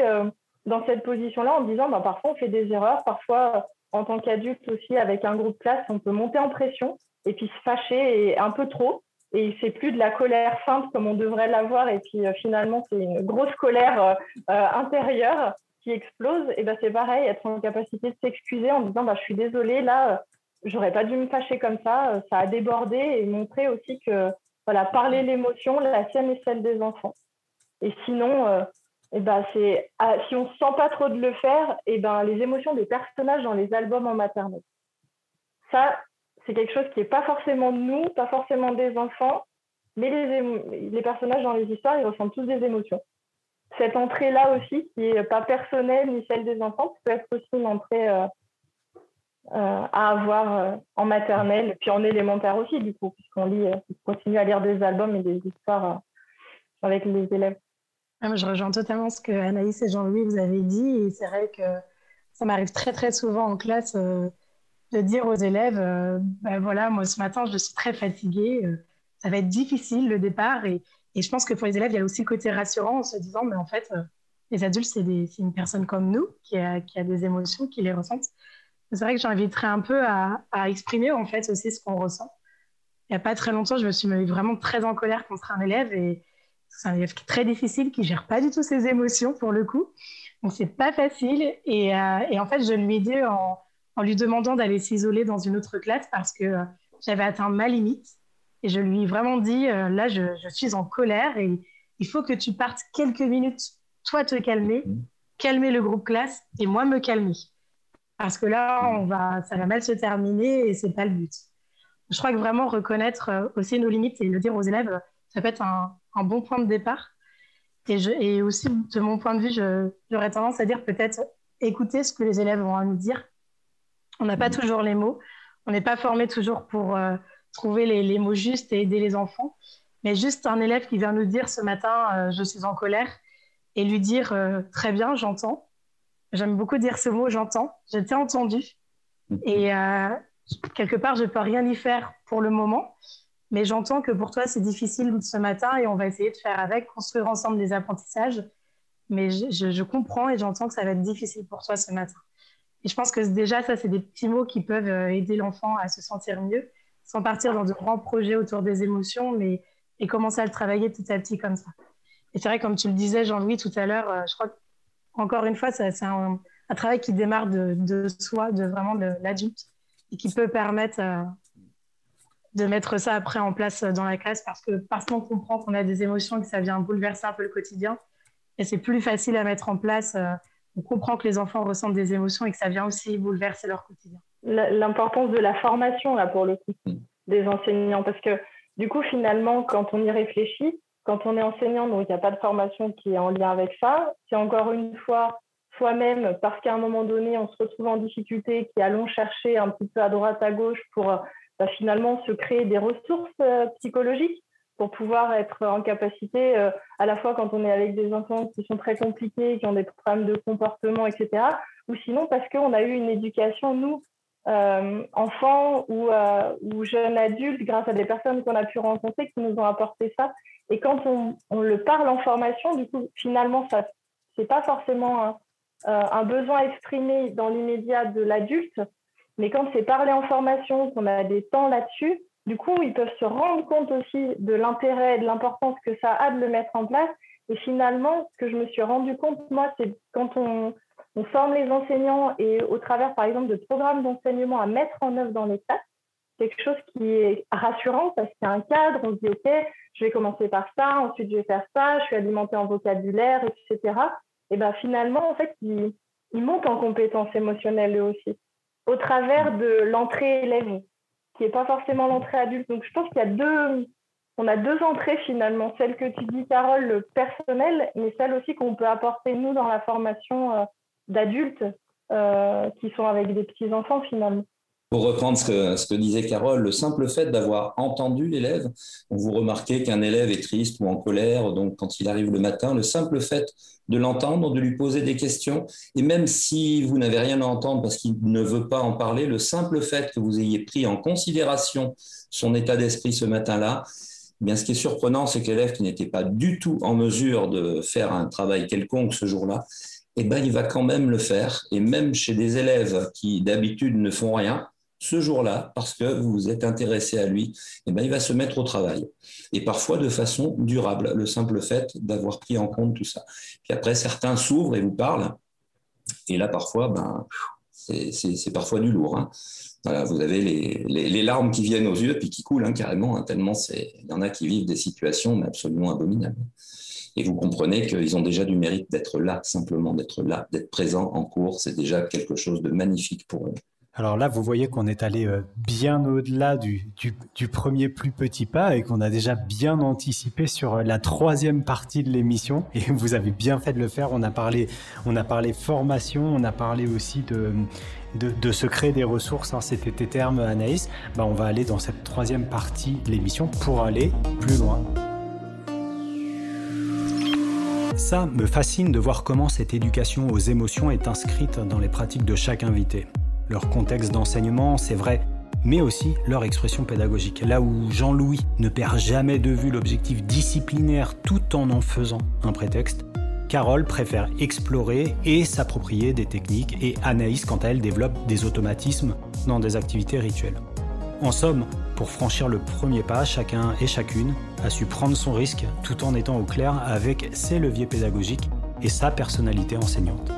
dans cette position-là en disant, bah, parfois, on fait des erreurs. Parfois, en tant qu'adulte aussi, avec un groupe classe, on peut monter en pression et puis se fâcher un peu trop et c'est plus de la colère feinte comme on devrait l'avoir et puis euh, finalement c'est une grosse colère euh, euh, intérieure qui explose et ben c'est pareil être en capacité de s'excuser en disant bah je suis désolée là j'aurais pas dû me fâcher comme ça. Ça a débordé et montrer aussi que voilà parler l'émotion la sienne et celle des enfants. Et sinon et ben c'est ah, si on se sent pas trop de le faire et ben les émotions des personnages dans les albums en maternelle. Ça c'est quelque chose qui n'est pas forcément de nous, pas forcément des enfants, mais les, les, personnages dans les histoires, ils ressentent tous des émotions. Cette entrée-là aussi, qui n'est pas personnelle ni celle des enfants, peut être aussi une entrée euh, euh, à avoir euh, en maternelle, puis en élémentaire aussi, du coup, puisqu'on lit, continue à lire des albums et des histoires avec les élèves. Ah, je rejoins totalement ce que Anaïs et Jean-Louis vous avez dit, et c'est vrai que ça m'arrive très très souvent en classe de dire aux élèves, euh, ben voilà, moi ce matin, je suis très fatiguée, euh, ça va être difficile le départ. Et, je pense que pour les élèves, il y a aussi le côté rassurant en se disant, mais en fait, euh, les adultes, c'est une personne comme nous qui a, qui a, des émotions, qui les ressentent. C'est vrai que j'inviterais un peu à, à, exprimer en fait aussi ce qu'on ressent. Il n'y a pas très longtemps, je me suis mis vraiment très en colère contre un élève et c'est un élève qui est très difficile, qui gère pas du tout ses émotions pour le coup. Donc c'est pas facile. Et, et, en fait, je lui ai dit en, en lui demandant d'aller s'isoler dans une autre classe parce que euh, j'avais atteint ma limite. Et je lui ai vraiment dit, euh, là, je, suis en colère et il faut que tu partes quelques minutes, toi te calmer, mhm. calmer le groupe classe et moi me calmer. Parce que là, mhm. on va, ça va mal se terminer et c'est pas le but. Je crois que vraiment reconnaître euh, aussi nos limites et le dire aux élèves, ça peut être un, bon point de départ. Et, je, et, aussi, de mon point de vue, j'aurais tendance à dire peut-être écouter ce que les élèves ont à nous dire on n'a pas toujours les mots. On n'est pas formé toujours pour euh, trouver les, mots justes et aider les enfants. Mais juste un élève qui vient nous dire ce matin, je suis en colère, et lui dire, très bien, j'entends. J'aime beaucoup dire ce mot, j'entends. Je t'ai entendu. Et quelque part, je ne peux rien y faire pour le moment. Mais j'entends que pour toi, c'est difficile ce matin et on va essayer de faire avec, construire ensemble des apprentissages. Mais je, comprends et j'entends que ça va être difficile pour toi ce matin. Et je pense que déjà, ça, c'est des petits mots qui peuvent euh, aider l'enfant à se sentir mieux, sans partir dans de grands projets autour des émotions, mais et commencer à le travailler petit à petit comme ça. Et c'est vrai, comme tu le disais, Jean-Louis, tout à l'heure, euh, je crois qu'encore une fois, c'est un, travail qui démarre de, de soi, de vraiment de l'adulte, et qui peut permettre euh, de mettre ça après en place dans la classe parce que parce qu'on comprend qu'on a des émotions et que ça vient bouleverser un peu le quotidien et c'est plus facile à mettre en place. Euh, on comprend que les enfants ressentent des émotions et que ça vient aussi bouleverser leur quotidien. L'importance de la formation là pour le coup mm. des enseignants parce que du coup finalement quand on y réfléchit, quand on est enseignant donc il n'y a pas de formation qui est en lien avec ça, c'est encore une fois soi-même parce qu'à un moment donné on se retrouve en difficulté qui allons chercher un petit peu à droite à gauche pour bah, finalement se créer des ressources euh, psychologiques pour pouvoir être en capacité, euh, à la fois quand on est avec des enfants qui sont très compliqués, qui ont des problèmes de comportement, etc., ou sinon parce qu'on a eu une éducation, nous, euh, enfants ou, ou, jeunes adultes, grâce à des personnes qu'on a pu rencontrer, qui nous ont apporté ça. Et quand on, le parle en formation, du coup, finalement, ça c'est pas forcément un, un besoin exprimé dans l'immédiat de l'adulte, mais quand c'est parlé en formation, qu'on a des temps là-dessus, du coup, ils peuvent se rendre compte aussi de l'intérêt et de l'importance que ça a de le mettre en place. Et finalement, ce que je me suis rendu compte, moi, c'est quand on, forme les enseignants et au travers, par exemple, de programmes d'enseignement à mettre en œuvre dans les classes, quelque chose qui est rassurant parce qu'il y a un cadre, on se dit, OK, je vais commencer par ça, ensuite je vais faire ça, je suis alimenté en vocabulaire, etc. Et bien finalement, en fait, ils, ils montent en compétences émotionnelles eux aussi au travers de l'entrée élève, qui n'est pas forcément l'entrée adulte. Donc je pense qu'il y a deux, on a deux entrées finalement, celle que tu dis Carole, le personnel, mais celle aussi qu'on peut apporter nous dans la formation euh, d'adultes euh, qui sont avec des petits enfants finalement. Pour reprendre ce que, disait Carole, le simple fait d'avoir entendu l'élève, vous remarquez qu'un élève est triste ou en colère, donc quand il arrive le matin, le simple fait de l'entendre, de lui poser des questions, et même si vous n'avez rien à entendre parce qu'il ne veut pas en parler, le simple fait que vous ayez pris en considération son état d'esprit ce matin-là, eh ce qui est surprenant, c'est que l'élève qui n'était pas du tout en mesure de faire un travail quelconque ce jour-là, eh ben, il va quand même le faire. Et même chez des élèves qui d'habitude ne font rien, ce jour-là, parce que vous vous êtes intéressé à lui, eh ben, il va se mettre au travail. Et parfois de façon durable, le simple fait d'avoir pris en compte tout ça. Puis après, certains s'ouvrent et vous parlent. Et là, parfois, ben, c'est parfois du lourd. Hein. Voilà, vous avez les, les, larmes qui viennent aux yeux, puis qui coulent hein, carrément, hein, tellement il y en a qui vivent des situations absolument abominables. Et vous comprenez qu'ils ont déjà du mérite d'être là, simplement d'être là, d'être présent en cours. C'est déjà quelque chose de magnifique pour eux. Alors là, vous voyez qu'on est allé euh, bien au-delà du, premier plus petit pas et qu'on a déjà bien anticipé sur euh, la troisième partie de l'émission. Et vous avez bien fait de le faire. On a parlé, on formation, on a parlé aussi de, de, créer des ressources. Hein. C'était tes termes, Anaïs. Bah, on va aller dans cette troisième partie de l'émission pour aller plus loin. Ça me fascine de voir comment cette éducation aux émotions est inscrite dans les pratiques de chaque invité leur contexte d'enseignement, c'est vrai, mais aussi leur expression pédagogique. Là où Jean-Louis ne perd jamais de vue l'objectif disciplinaire tout en en faisant un prétexte, Carole préfère explorer et s'approprier des techniques et Anaïs, quant à elle, développe des automatismes dans des activités rituelles. En somme, pour franchir le premier pas, chacun et chacune a su prendre son risque tout en étant au clair avec ses leviers pédagogiques et sa personnalité enseignante.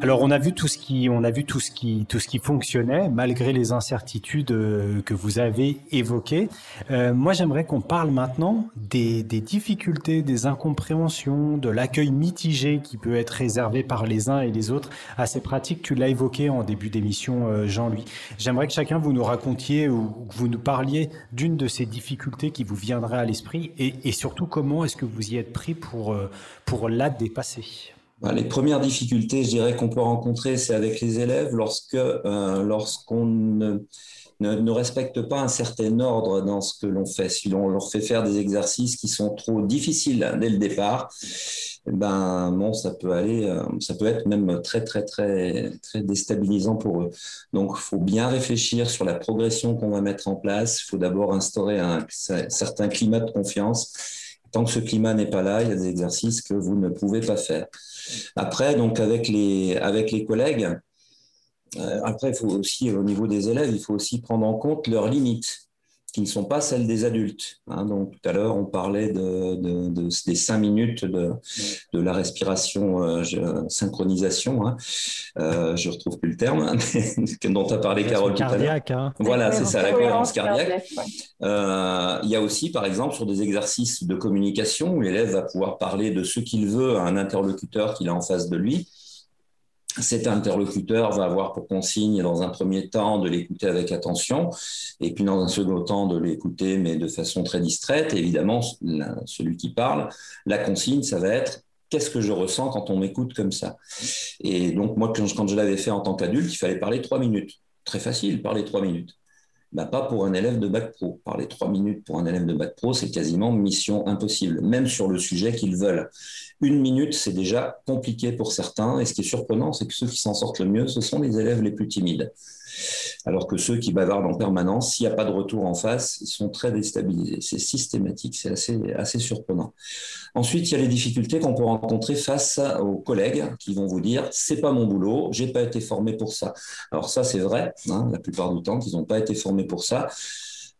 Alors on a vu tout ce qui, on a vu tout ce qui, tout ce qui fonctionnait malgré les incertitudes euh, que vous avez évoquées. Euh, moi, j'aimerais qu'on parle maintenant des, des, difficultés, des incompréhensions, de l'accueil mitigé qui peut être réservé par les uns et les autres à ces pratiques. Tu l'as évoqué en début d'émission, euh, Jean-Louis. J'aimerais que chacun vous nous racontiez ou que vous nous parliez d'une de ces difficultés qui vous viendrait à l'esprit et, et surtout comment est-ce que vous y êtes pris pour pour la dépasser? Bah, les premières difficultés, je dirais, qu'on peut rencontrer, c'est avec les élèves lorsque, euh, lorsqu'on ne, respectent pas un certain ordre dans ce que l'on fait. Si on leur fait faire des exercices qui sont trop difficiles dès le départ, ben bon, ça peut aller, euh, ça peut être même très très très très déstabilisant pour eux. Donc, il faut bien réfléchir sur la progression qu'on va mettre en place. Il faut d'abord instaurer un certain climat de confiance. Tant que ce climat n'est pas là, il y a des exercices que vous ne pouvez pas faire. Après, donc avec les collègues, euh, après, il faut aussi, au niveau des élèves, il faut aussi prendre en compte leurs limites qui ne sont pas celles des adultes. Hein. Donc, tout à l'heure, on parlait de, des cinq minutes de, de la respiration, euh, synchronisation. Hein. Euh, je retrouve plus le terme hein, dont a parlé Carole tout à l'heure. Hein. Voilà, c'est ça, la cohérence cardiaque. Euh, il y a aussi, par exemple, sur des exercices de communication où l'élève va pouvoir parler de ce qu'il veut à un interlocuteur qu'il a en face de lui cet interlocuteur va avoir pour consigne, dans un premier temps, de l'écouter avec attention, et puis dans un second temps, de l'écouter, mais de façon très distraite. évidemment, celui qui parle, la consigne, ça va être qu'est-ce que je ressens quand on m'écoute comme ça? Et donc, moi, quand je l'avais fait en tant qu'adulte, il fallait parler trois minutes. Très facile, parler trois minutes. Bah, pas pour un élève de bac pro. Parler trois minutes pour un élève de bac pro, c'est quasiment mission impossible, même sur le sujet qu'ils veulent. Une minute, c'est déjà compliqué pour certains. Et ce qui est surprenant, c'est que ceux qui s'en sortent le mieux, ce sont les élèves les plus timides. Alors que ceux qui bavardent en permanence, s'il n'y a pas de retour en face, ils sont très déstabilisés. C'est systématique, c'est assez, assez surprenant. Ensuite, il y a les difficultés qu'on peut rencontrer face aux collègues qui vont vous dire c'est pas mon boulot, j'ai pas été formé pour ça. Alors ça, c'est vrai, hein, la plupart du temps qu'ils n'ont pas été formés pour ça.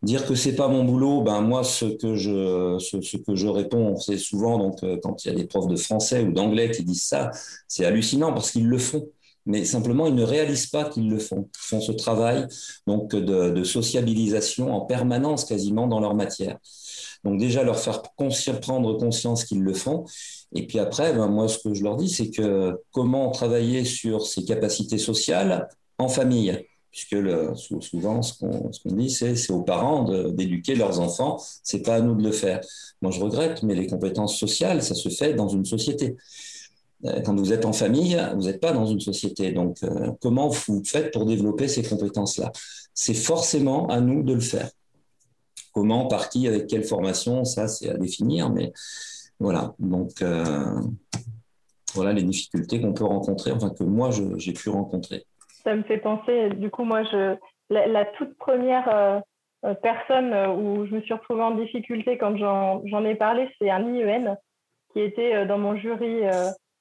Dire que c'est pas mon boulot, ben moi ce que je réponds, c'est souvent donc euh, quand il y a des profs de français ou d'anglais qui disent ça, c'est hallucinant parce qu'ils le font mais simplement ils ne réalisent pas qu'ils le font. Ils font ce travail donc de, sociabilisation en permanence quasiment dans leur matière. Donc déjà leur faire prendre conscience qu'ils le font. Et puis après, ben moi ce que je leur dis, c'est que comment travailler sur ces capacités sociales en famille? Puisque souvent ce qu'on dit, c'est aux parents d'éduquer leurs enfants, c'est pas à nous de le faire. Moi, je regrette, mais les compétences sociales, ça se fait dans une société. Euh, quand vous êtes en famille, vous n'êtes pas dans une société. Donc, euh, comment vous faites pour développer ces compétences-là? C'est forcément à nous de le faire. Comment, par qui, avec quelle formation, ça, c'est à définir. Mais voilà. Donc, euh, voilà les difficultés qu'on peut rencontrer, enfin que moi, j'ai pu rencontrer ça me fait penser, du coup, moi, je, la, toute première personne où je me suis retrouvée en difficulté quand j'en ai parlé, c'est un IEN qui était dans mon jury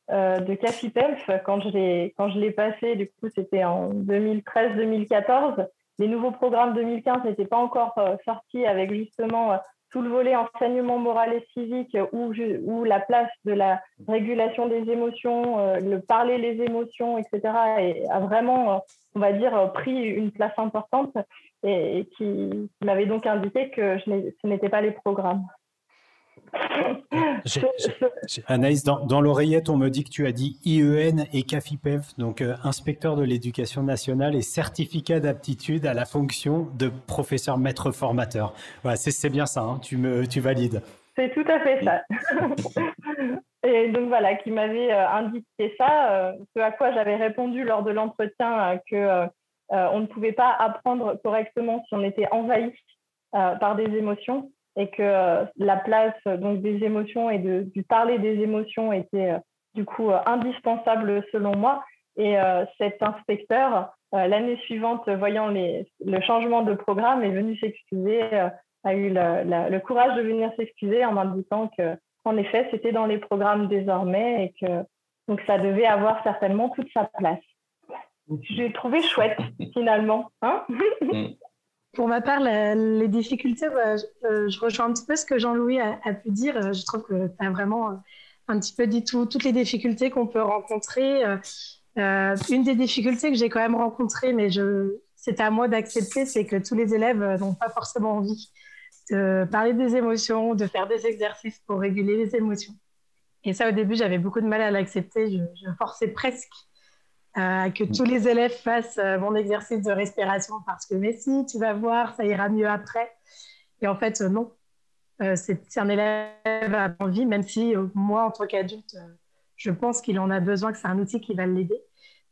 de CAFIPELF quand je l'ai passé. Du coup, c'était en 2013-2014. Les nouveaux programmes 2015 n'étaient pas encore sortis avec justement tout le volet enseignement moral et civique où, la place de la régulation des émotions, euh, le parler les émotions, etc., a vraiment, euh, on va dire, pris une place importante et, qui m'avait donc indiqué que ce n'était pas les programmes. Anaïs, dans, l'oreillette, on me dit que tu as dit IEN et CAFIPEF, donc euh, inspecteur de l'éducation nationale et certificat d'aptitude à la fonction de professeur maître formateur. c'est bien ça, hein, tu, me, tu valides. C'est tout à fait ça. et donc voilà, qui m'avait euh, indiqué ça, euh, ce à quoi j'avais répondu lors de l'entretien que on ne pouvait pas apprendre correctement si on était envahi par des émotions et que euh, la place donc des émotions et de, du parler des émotions était euh, du coup euh, indispensable selon moi. Et cet inspecteur, l'année suivante, voyant les, le changement de programme, est venu s'excuser, a eu le courage de venir s'excuser en m'indiquant que, en effet, c'était dans les programmes désormais et que donc ça devait avoir certainement toute sa place. J'ai trouvé chouette finalement. Hein mm. Pour ma part, les difficultés, bah, euh, je, rejoins un petit peu ce que Jean-Louis a, pu dire. Euh, je trouve que tu as vraiment euh, un petit peu dit tout, toutes les difficultés qu'on peut rencontrer. une des difficultés que j'ai quand même rencontrées, mais c'est à moi d'accepter, c'est que tous les élèves n'ont pas forcément envie de parler des émotions, de faire des exercices pour réguler les émotions. Et ça, au début, j'avais beaucoup de mal à l'accepter. Je forçais presque euh, que tous les élèves fassent euh, mon exercice de respiration parce que, mais si, tu vas voir, ça ira mieux après. Et en fait, euh, non. c'est un élève à envie, même si moi, en tant qu'adulte, je pense qu'il en a besoin, que c'est un outil qui va l'aider,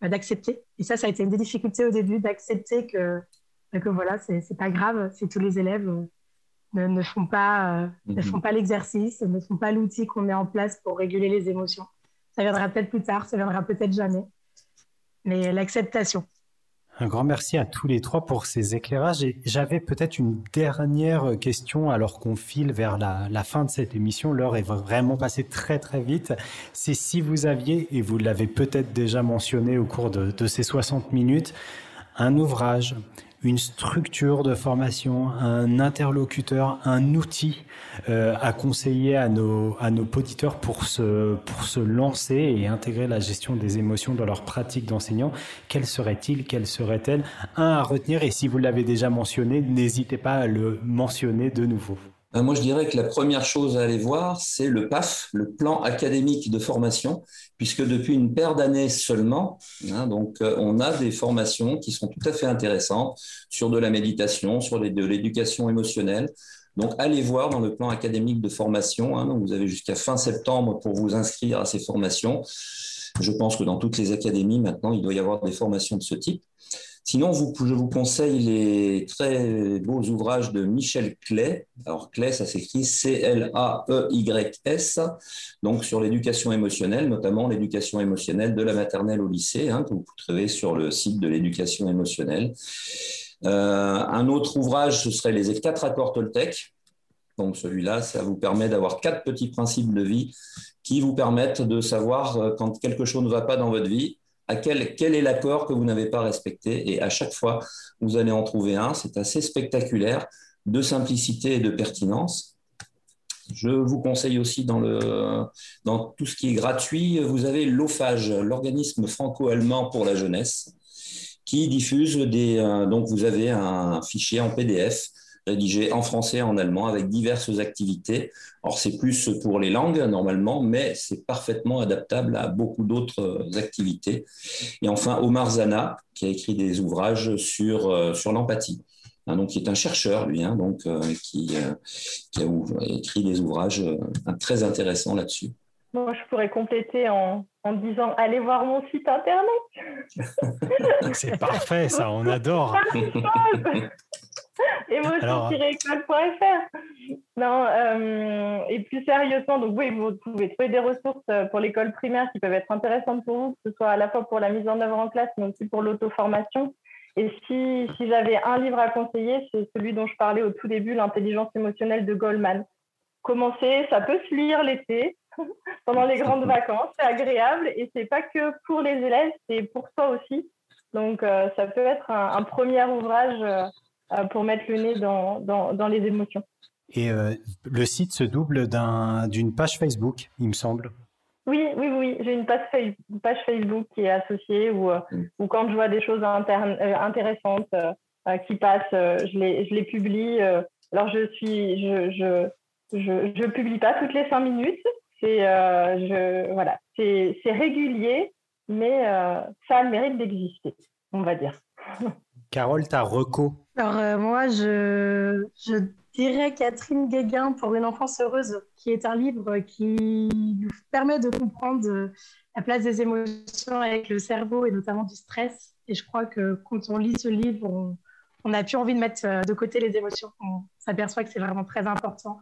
d'accepter. Et ça, ça a été une des difficultés au début, d'accepter que que voilà, c'est pas grave si tous les élèves ne, font pas, ne font mhm. pas l'exercice, ne font pas l'outil qu'on met en place pour réguler les émotions. Ça viendra peut-être plus tard, ça viendra peut-être jamais. Mais l'acceptation. Un grand merci à tous les trois pour ces éclairages. J'avais peut-être une dernière question alors qu'on file vers la, fin de cette émission. L'heure est vraiment passée très très vite. C'est si vous aviez, et vous l'avez peut-être déjà mentionné au cours de, de ces 60 minutes, un ouvrage, une structure de formation, un interlocuteur, un outil euh, à conseiller à nos, à auditeurs pour se, pour se lancer et intégrer la gestion des émotions dans leur pratique d'enseignant, quel serait-il, quelle serait-elle? Un à retenir et si vous l'avez déjà mentionné, n'hésitez pas à le mentionner de nouveau. Euh, moi, je dirais que la première chose à aller voir, c'est le PAF, le plan académique de formation, puisque depuis une paire d'années seulement, hein, donc euh, on a des formations qui sont tout à fait intéressantes sur de la méditation, sur de l'éducation émotionnelle. Donc, allez voir dans le plan académique de formation. Hein, vous avez jusqu'à fin septembre pour vous inscrire à ces formations. Je pense que dans toutes les académies, maintenant, il doit y avoir des formations de ce type. Sinon, je vous conseille les très beaux ouvrages de Michel Clay. Alors, Clay, ça s'écrit C-L-A-E-Y-S, donc sur l'éducation émotionnelle, notamment l'éducation émotionnelle de la maternelle au lycée, hein, que vous trouvez sur le site de l'éducation émotionnelle. Euh, un autre ouvrage, ce serait les quatre accords Toltec. Donc, celui-là, ça vous permet d'avoir quatre petits principes de vie qui vous permettent de savoir euh, quand quelque chose ne va pas dans votre vie à quel, quel est l'accord que vous n'avez pas respecté. Et à chaque fois, vous allez en trouver un. C'est assez spectaculaire de simplicité et de pertinence. Je vous conseille aussi dans, le, dans tout ce qui est gratuit, vous avez l'OFAGE, l'organisme franco-allemand pour la jeunesse, qui diffuse des. Euh, donc, vous avez un fichier en PDF rédigé en français et en allemand avec diverses activités. Or, c'est plus pour les langues normalement, mais c'est parfaitement adaptable à beaucoup d'autres euh, activités. Et enfin, Omar Zana, qui a écrit des ouvrages sur, euh, sur l'empathie. Hein, donc, qui est un chercheur, lui, hein, donc, euh, qui, qui, a écrit des ouvrages très intéressants là-dessus. Moi, je pourrais compléter en, en disant allez voir mon site internet. C'est parfait, ça, on adore. émotion-école.fr. Non, euh, et plus sérieusement, donc oui, vous pouvez trouver des ressources euh, pour l'école primaire qui peuvent être intéressantes pour vous, que ce soit à la fois pour la mise en œuvre en classe, mais aussi pour l'auto-formation. Et si, si j'avais un livre à conseiller, c'est celui dont je parlais au tout début, L'intelligence émotionnelle de Goldman. Commencer, ça peut se lire l'été, pendant les grandes vacances, c'est agréable et c'est pas que pour les élèves, c'est pour soi aussi. Donc, euh, ça peut être un, premier ouvrage euh, pour mettre le nez dans, dans, les émotions. Et euh, le site se double d'une page Facebook, il me semble. Oui, oui, oui. J'ai une page, page, Facebook qui est associée où, euh, mm. où quand je vois des choses intéressantes qui passent, je, les, je les publie. alors, je suis, je, je, je, je, publie pas toutes les cinq minutes. C'est, je, voilà, c'est, régulier, mais ça a le mérite d'exister, on va dire. Carole, ta reco Alors, euh, moi, je, dirais Catherine Guéguin pour une enfance heureuse, qui est un livre qui nous permet de comprendre la place des émotions avec le cerveau et notamment du stress. Et je crois que quand on lit ce livre, on n'a plus envie de mettre euh, de côté les émotions. On s'aperçoit que c'est vraiment très important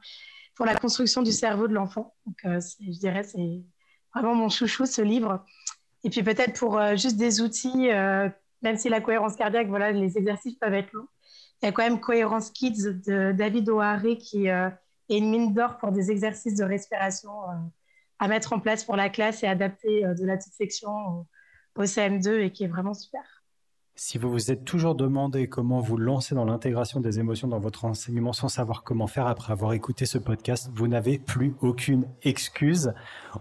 pour la construction du cerveau de l'enfant. Donc, euh, je dirais, c'est vraiment mon chouchou, ce livre. Et puis peut-être pour juste des outils même si la cohérence cardiaque, voilà, les exercices peuvent être longs. Il y a quand même Cohérence Kids de David O'Hare qui euh, est une mine d'or pour des exercices de respiration euh, à mettre en place pour la classe et adapter euh, de la petite section au, au CM2 et qui est vraiment super. Si vous vous êtes toujours demandé comment vous lancer dans l'intégration des émotions dans votre enseignement sans savoir comment faire après avoir écouté ce podcast, vous n'avez plus aucune excuse.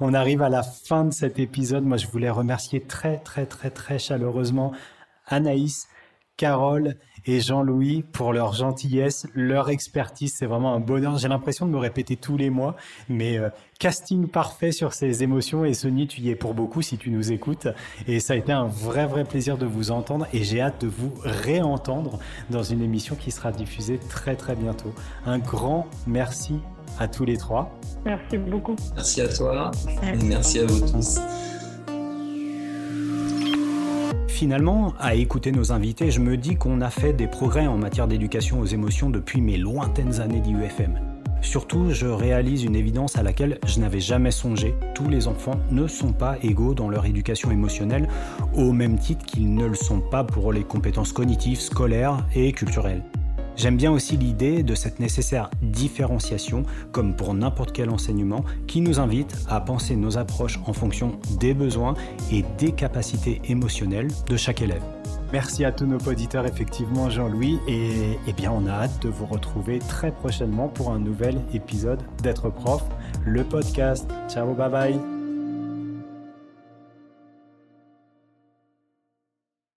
On arrive à la fin de cet épisode. Moi, je voulais remercier très, très, très, très chaleureusement Anaïs, Carole et Jean-Louis pour leur gentillesse, leur expertise. C'est vraiment un bonheur. J'ai l'impression de me répéter tous les mois, mais euh, casting parfait sur ces émotions. Et Sony, tu y es pour beaucoup si tu nous écoutes. Et ça a été un vrai, vrai plaisir de vous entendre. Et j'ai hâte de vous réentendre dans une émission qui sera diffusée très, très bientôt. Un grand merci à tous les trois. Merci beaucoup. Merci à toi. Et merci à vous tous. Finalement, à écouter nos invités, je me dis qu'on a fait des progrès en matière d'éducation aux émotions depuis mes lointaines années d'IUFM. Surtout, je réalise une évidence à laquelle je n'avais jamais songé. Tous les enfants ne sont pas égaux dans leur éducation émotionnelle, au même titre qu'ils ne le sont pas pour les compétences cognitives, scolaires et culturelles. J'aime bien aussi l'idée de cette nécessaire différenciation, comme pour n'importe quel enseignement, qui nous invite à penser nos approches en fonction des besoins et des capacités émotionnelles de chaque élève. Merci à tous nos auditeurs, effectivement, Jean-Louis. Et eh bien, on a hâte de vous retrouver très prochainement pour un nouvel épisode d'être prof, le podcast. Ciao, bye bye.